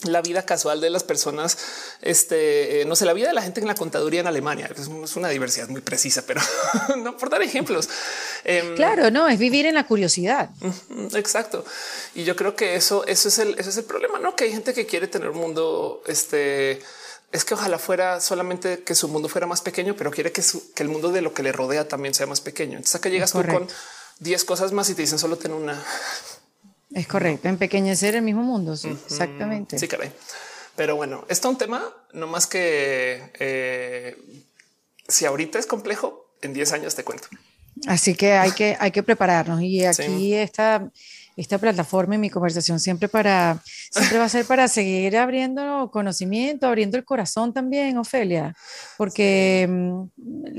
la vida casual de las personas, este, eh, no sé, la vida de la gente en la contaduría en Alemania. Es una diversidad muy precisa, pero *laughs* no por dar ejemplos. Em, claro, no, es vivir en la curiosidad. Exacto. Y yo creo que eso, eso es el, eso es el problema, ¿no? Que hay gente que quiere tener un mundo, este, es que ojalá fuera solamente que su mundo fuera más pequeño, pero quiere que, que el mundo de lo que le rodea también sea más pequeño. Entonces acá llegas tú con 10 cosas más y te dicen solo ten una. Es correcto, empequeñecer el mismo mundo. Sí, exactamente. Sí, caray. Pero bueno, esto es un tema no más que eh, si ahorita es complejo, en 10 años te cuento. Así que hay que, hay que prepararnos. Y aquí está esta plataforma y mi conversación siempre para siempre va a ser para seguir abriendo conocimiento, abriendo el corazón también, Ofelia, porque mm,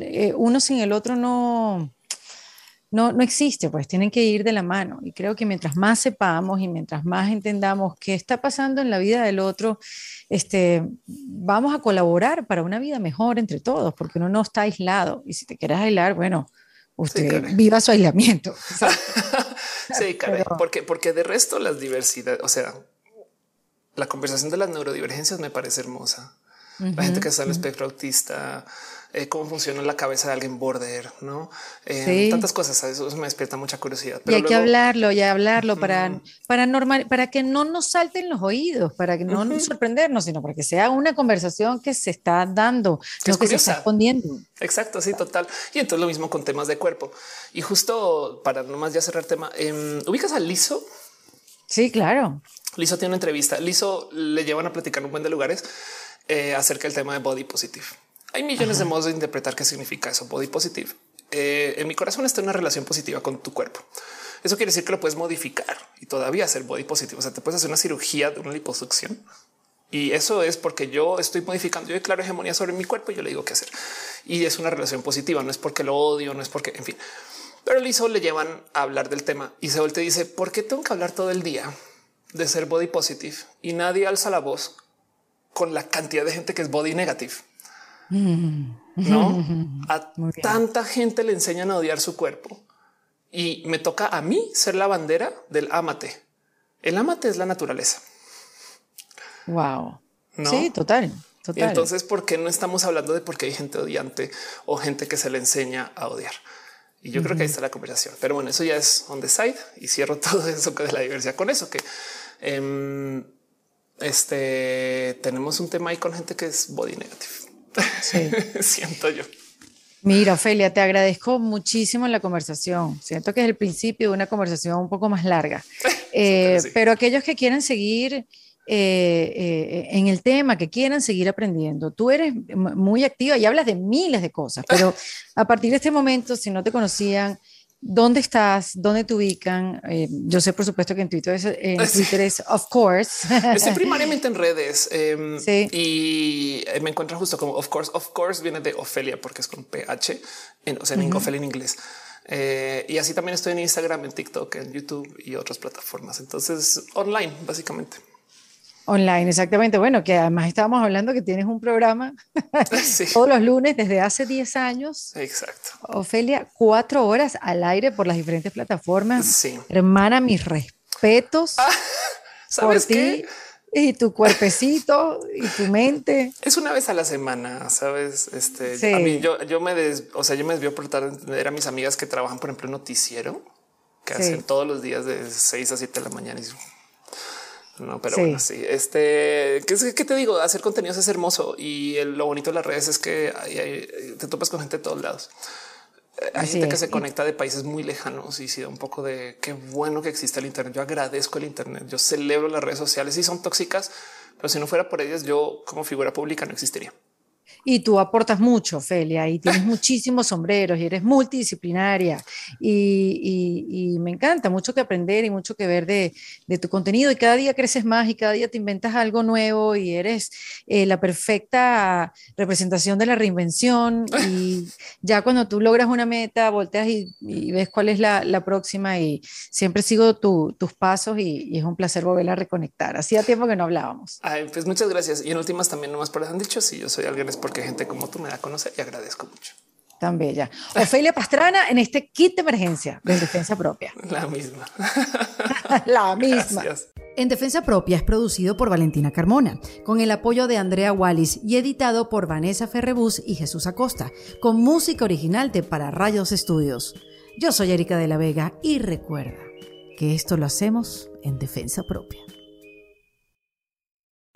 eh, uno sin el otro no, no, no existe, pues tienen que ir de la mano. Y creo que mientras más sepamos y mientras más entendamos qué está pasando en la vida del otro, este, vamos a colaborar para una vida mejor entre todos, porque uno no está aislado. Y si te quieres aislar, bueno, usted viva su aislamiento. *laughs* sí, caray, *laughs* porque, porque de resto las diversidades, o sea, la conversación de las neurodivergencias me parece hermosa. la gente que está en el espectro autista, eh, cómo funciona la cabeza de alguien border, no eh, tantas cosas. Eso me despierta mucha curiosidad. y hay que hablarlo, y hablarlo para, para normal, para que no nos salten los oídos, para que no nos sorprendernos, sino para que sea una conversación que se está dando, que no que se está escondiendo. Exacto, sí, total. Y entonces lo mismo con temas de cuerpo. Y justo para nomás ya cerrar tema, em, ubicas a Lizo. Sí, claro. Lizo tiene una entrevista. Lizo le llevan a platicar un buen de lugares eh, acerca del tema de body positive. Hay millones de modos de interpretar qué significa eso, body positive. Eh, en mi corazón está una relación positiva con tu cuerpo. Eso quiere decir que lo puedes modificar y todavía hacer body positive. O sea, te puedes hacer una cirugía de una liposucción y eso es porque yo estoy modificando. Yo declaro hegemonía sobre mi cuerpo y yo le digo qué hacer. Y es una relación positiva. No es porque lo odio, no es porque, en fin. Pero Lizo le llevan a hablar del tema y se vuelve y dice, ¿por qué tengo que hablar todo el día de ser body positive y nadie alza la voz con la cantidad de gente que es body negative? No a *laughs* tanta gente le enseñan a odiar su cuerpo y me toca a mí ser la bandera del amate. El amate es la naturaleza. Wow. Sí, total. Total. entonces, ¿por qué no estamos hablando de por qué hay gente odiante o gente que se le enseña a odiar? Y yo creo que ahí está la conversación. Pero bueno, eso ya es on the side y cierro *laughs* todo eso de la diversidad con eso que em, este tenemos un tema ahí con gente que es body negative. Sí. *laughs* Siento yo. Mira, Ofelia, te agradezco muchísimo la conversación. Siento que es el principio de una conversación un poco más larga. *laughs* Eh, pero aquellos que quieren seguir eh, eh, en el tema, que quieran seguir aprendiendo. Tú eres muy activa y hablas de miles de cosas, pero *laughs* a partir de este momento, si no te conocían, ¿Dónde estás? ¿Dónde te ubican? Eh, yo sé, por supuesto, que en Twitter es, en *laughs* Twitter es of course. Estoy *laughs* primariamente en redes em, sí. y me encuentro justo como of course. Of course viene de Ofelia porque es con PH, en, o sea, en Ofelia en inglés. y así también estoy en Instagram, en TikTok, en YouTube y otras plataformas. Entonces, online, básicamente. Online, exactamente. Bueno, que además estábamos hablando que tienes un programa *laughs* *laughs* todos los lunes desde hace 10 años. Exacto. Ofelia, cuatro horas al aire por las diferentes plataformas. Sí. Hermana, mis respetos ah, *laughs* ¿sabes por ti y tu cuerpecito y tu mente. Es una vez a la semana, sabes? Este, a mí yo, yo me des, o sea, yo me desvío por ver a mis amigas que trabajan, por ejemplo, en noticiero, que hacen todos los días de 6 a 7 de la mañana y no, pero bueno, sí, este, ¿qué, te digo? Hacer contenidos es hermoso y lo bonito de las redes es que te topas con gente de todos lados. Eh, hay gente que se conecta de países muy lejanos y si da un poco de qué bueno que existe el Internet. Yo agradezco el Internet. Yo celebro las redes sociales y son tóxicas, pero si no fuera por ellas, yo como figura pública no existiría. Y tú aportas mucho, Felia, y tienes *laughs* muchísimos sombreros y eres multidisciplinaria. Y, me encanta mucho que aprender y mucho que ver de, tu contenido. Y cada día creces más y cada día te inventas algo nuevo y eres eh, la perfecta representación de la reinvención. Y *laughs* ya cuando tú logras una meta, volteas y, ves cuál es la, próxima. Y siempre sigo tus pasos y, es un placer volver a reconectar. Hacía tiempo que no hablábamos. pues muchas gracias. Y en últimas también nomás por han dicho, si yo soy alguien porque gente como tú me da a conocer y agradezco mucho. Tan bella. Ofelia Pastrana en este kit de emergencia de defensa propia. *laughs* La misma. *laughs* La misma. En Defensa Propia es producido por Valentina Carmona, con el apoyo de Andrea Wallis y editado por Vanessa Ferrebus y Jesús Acosta, con música original de Para Rayos Estudios. Yo soy Erika de la Vega y recuerda que esto lo hacemos en Defensa Propia.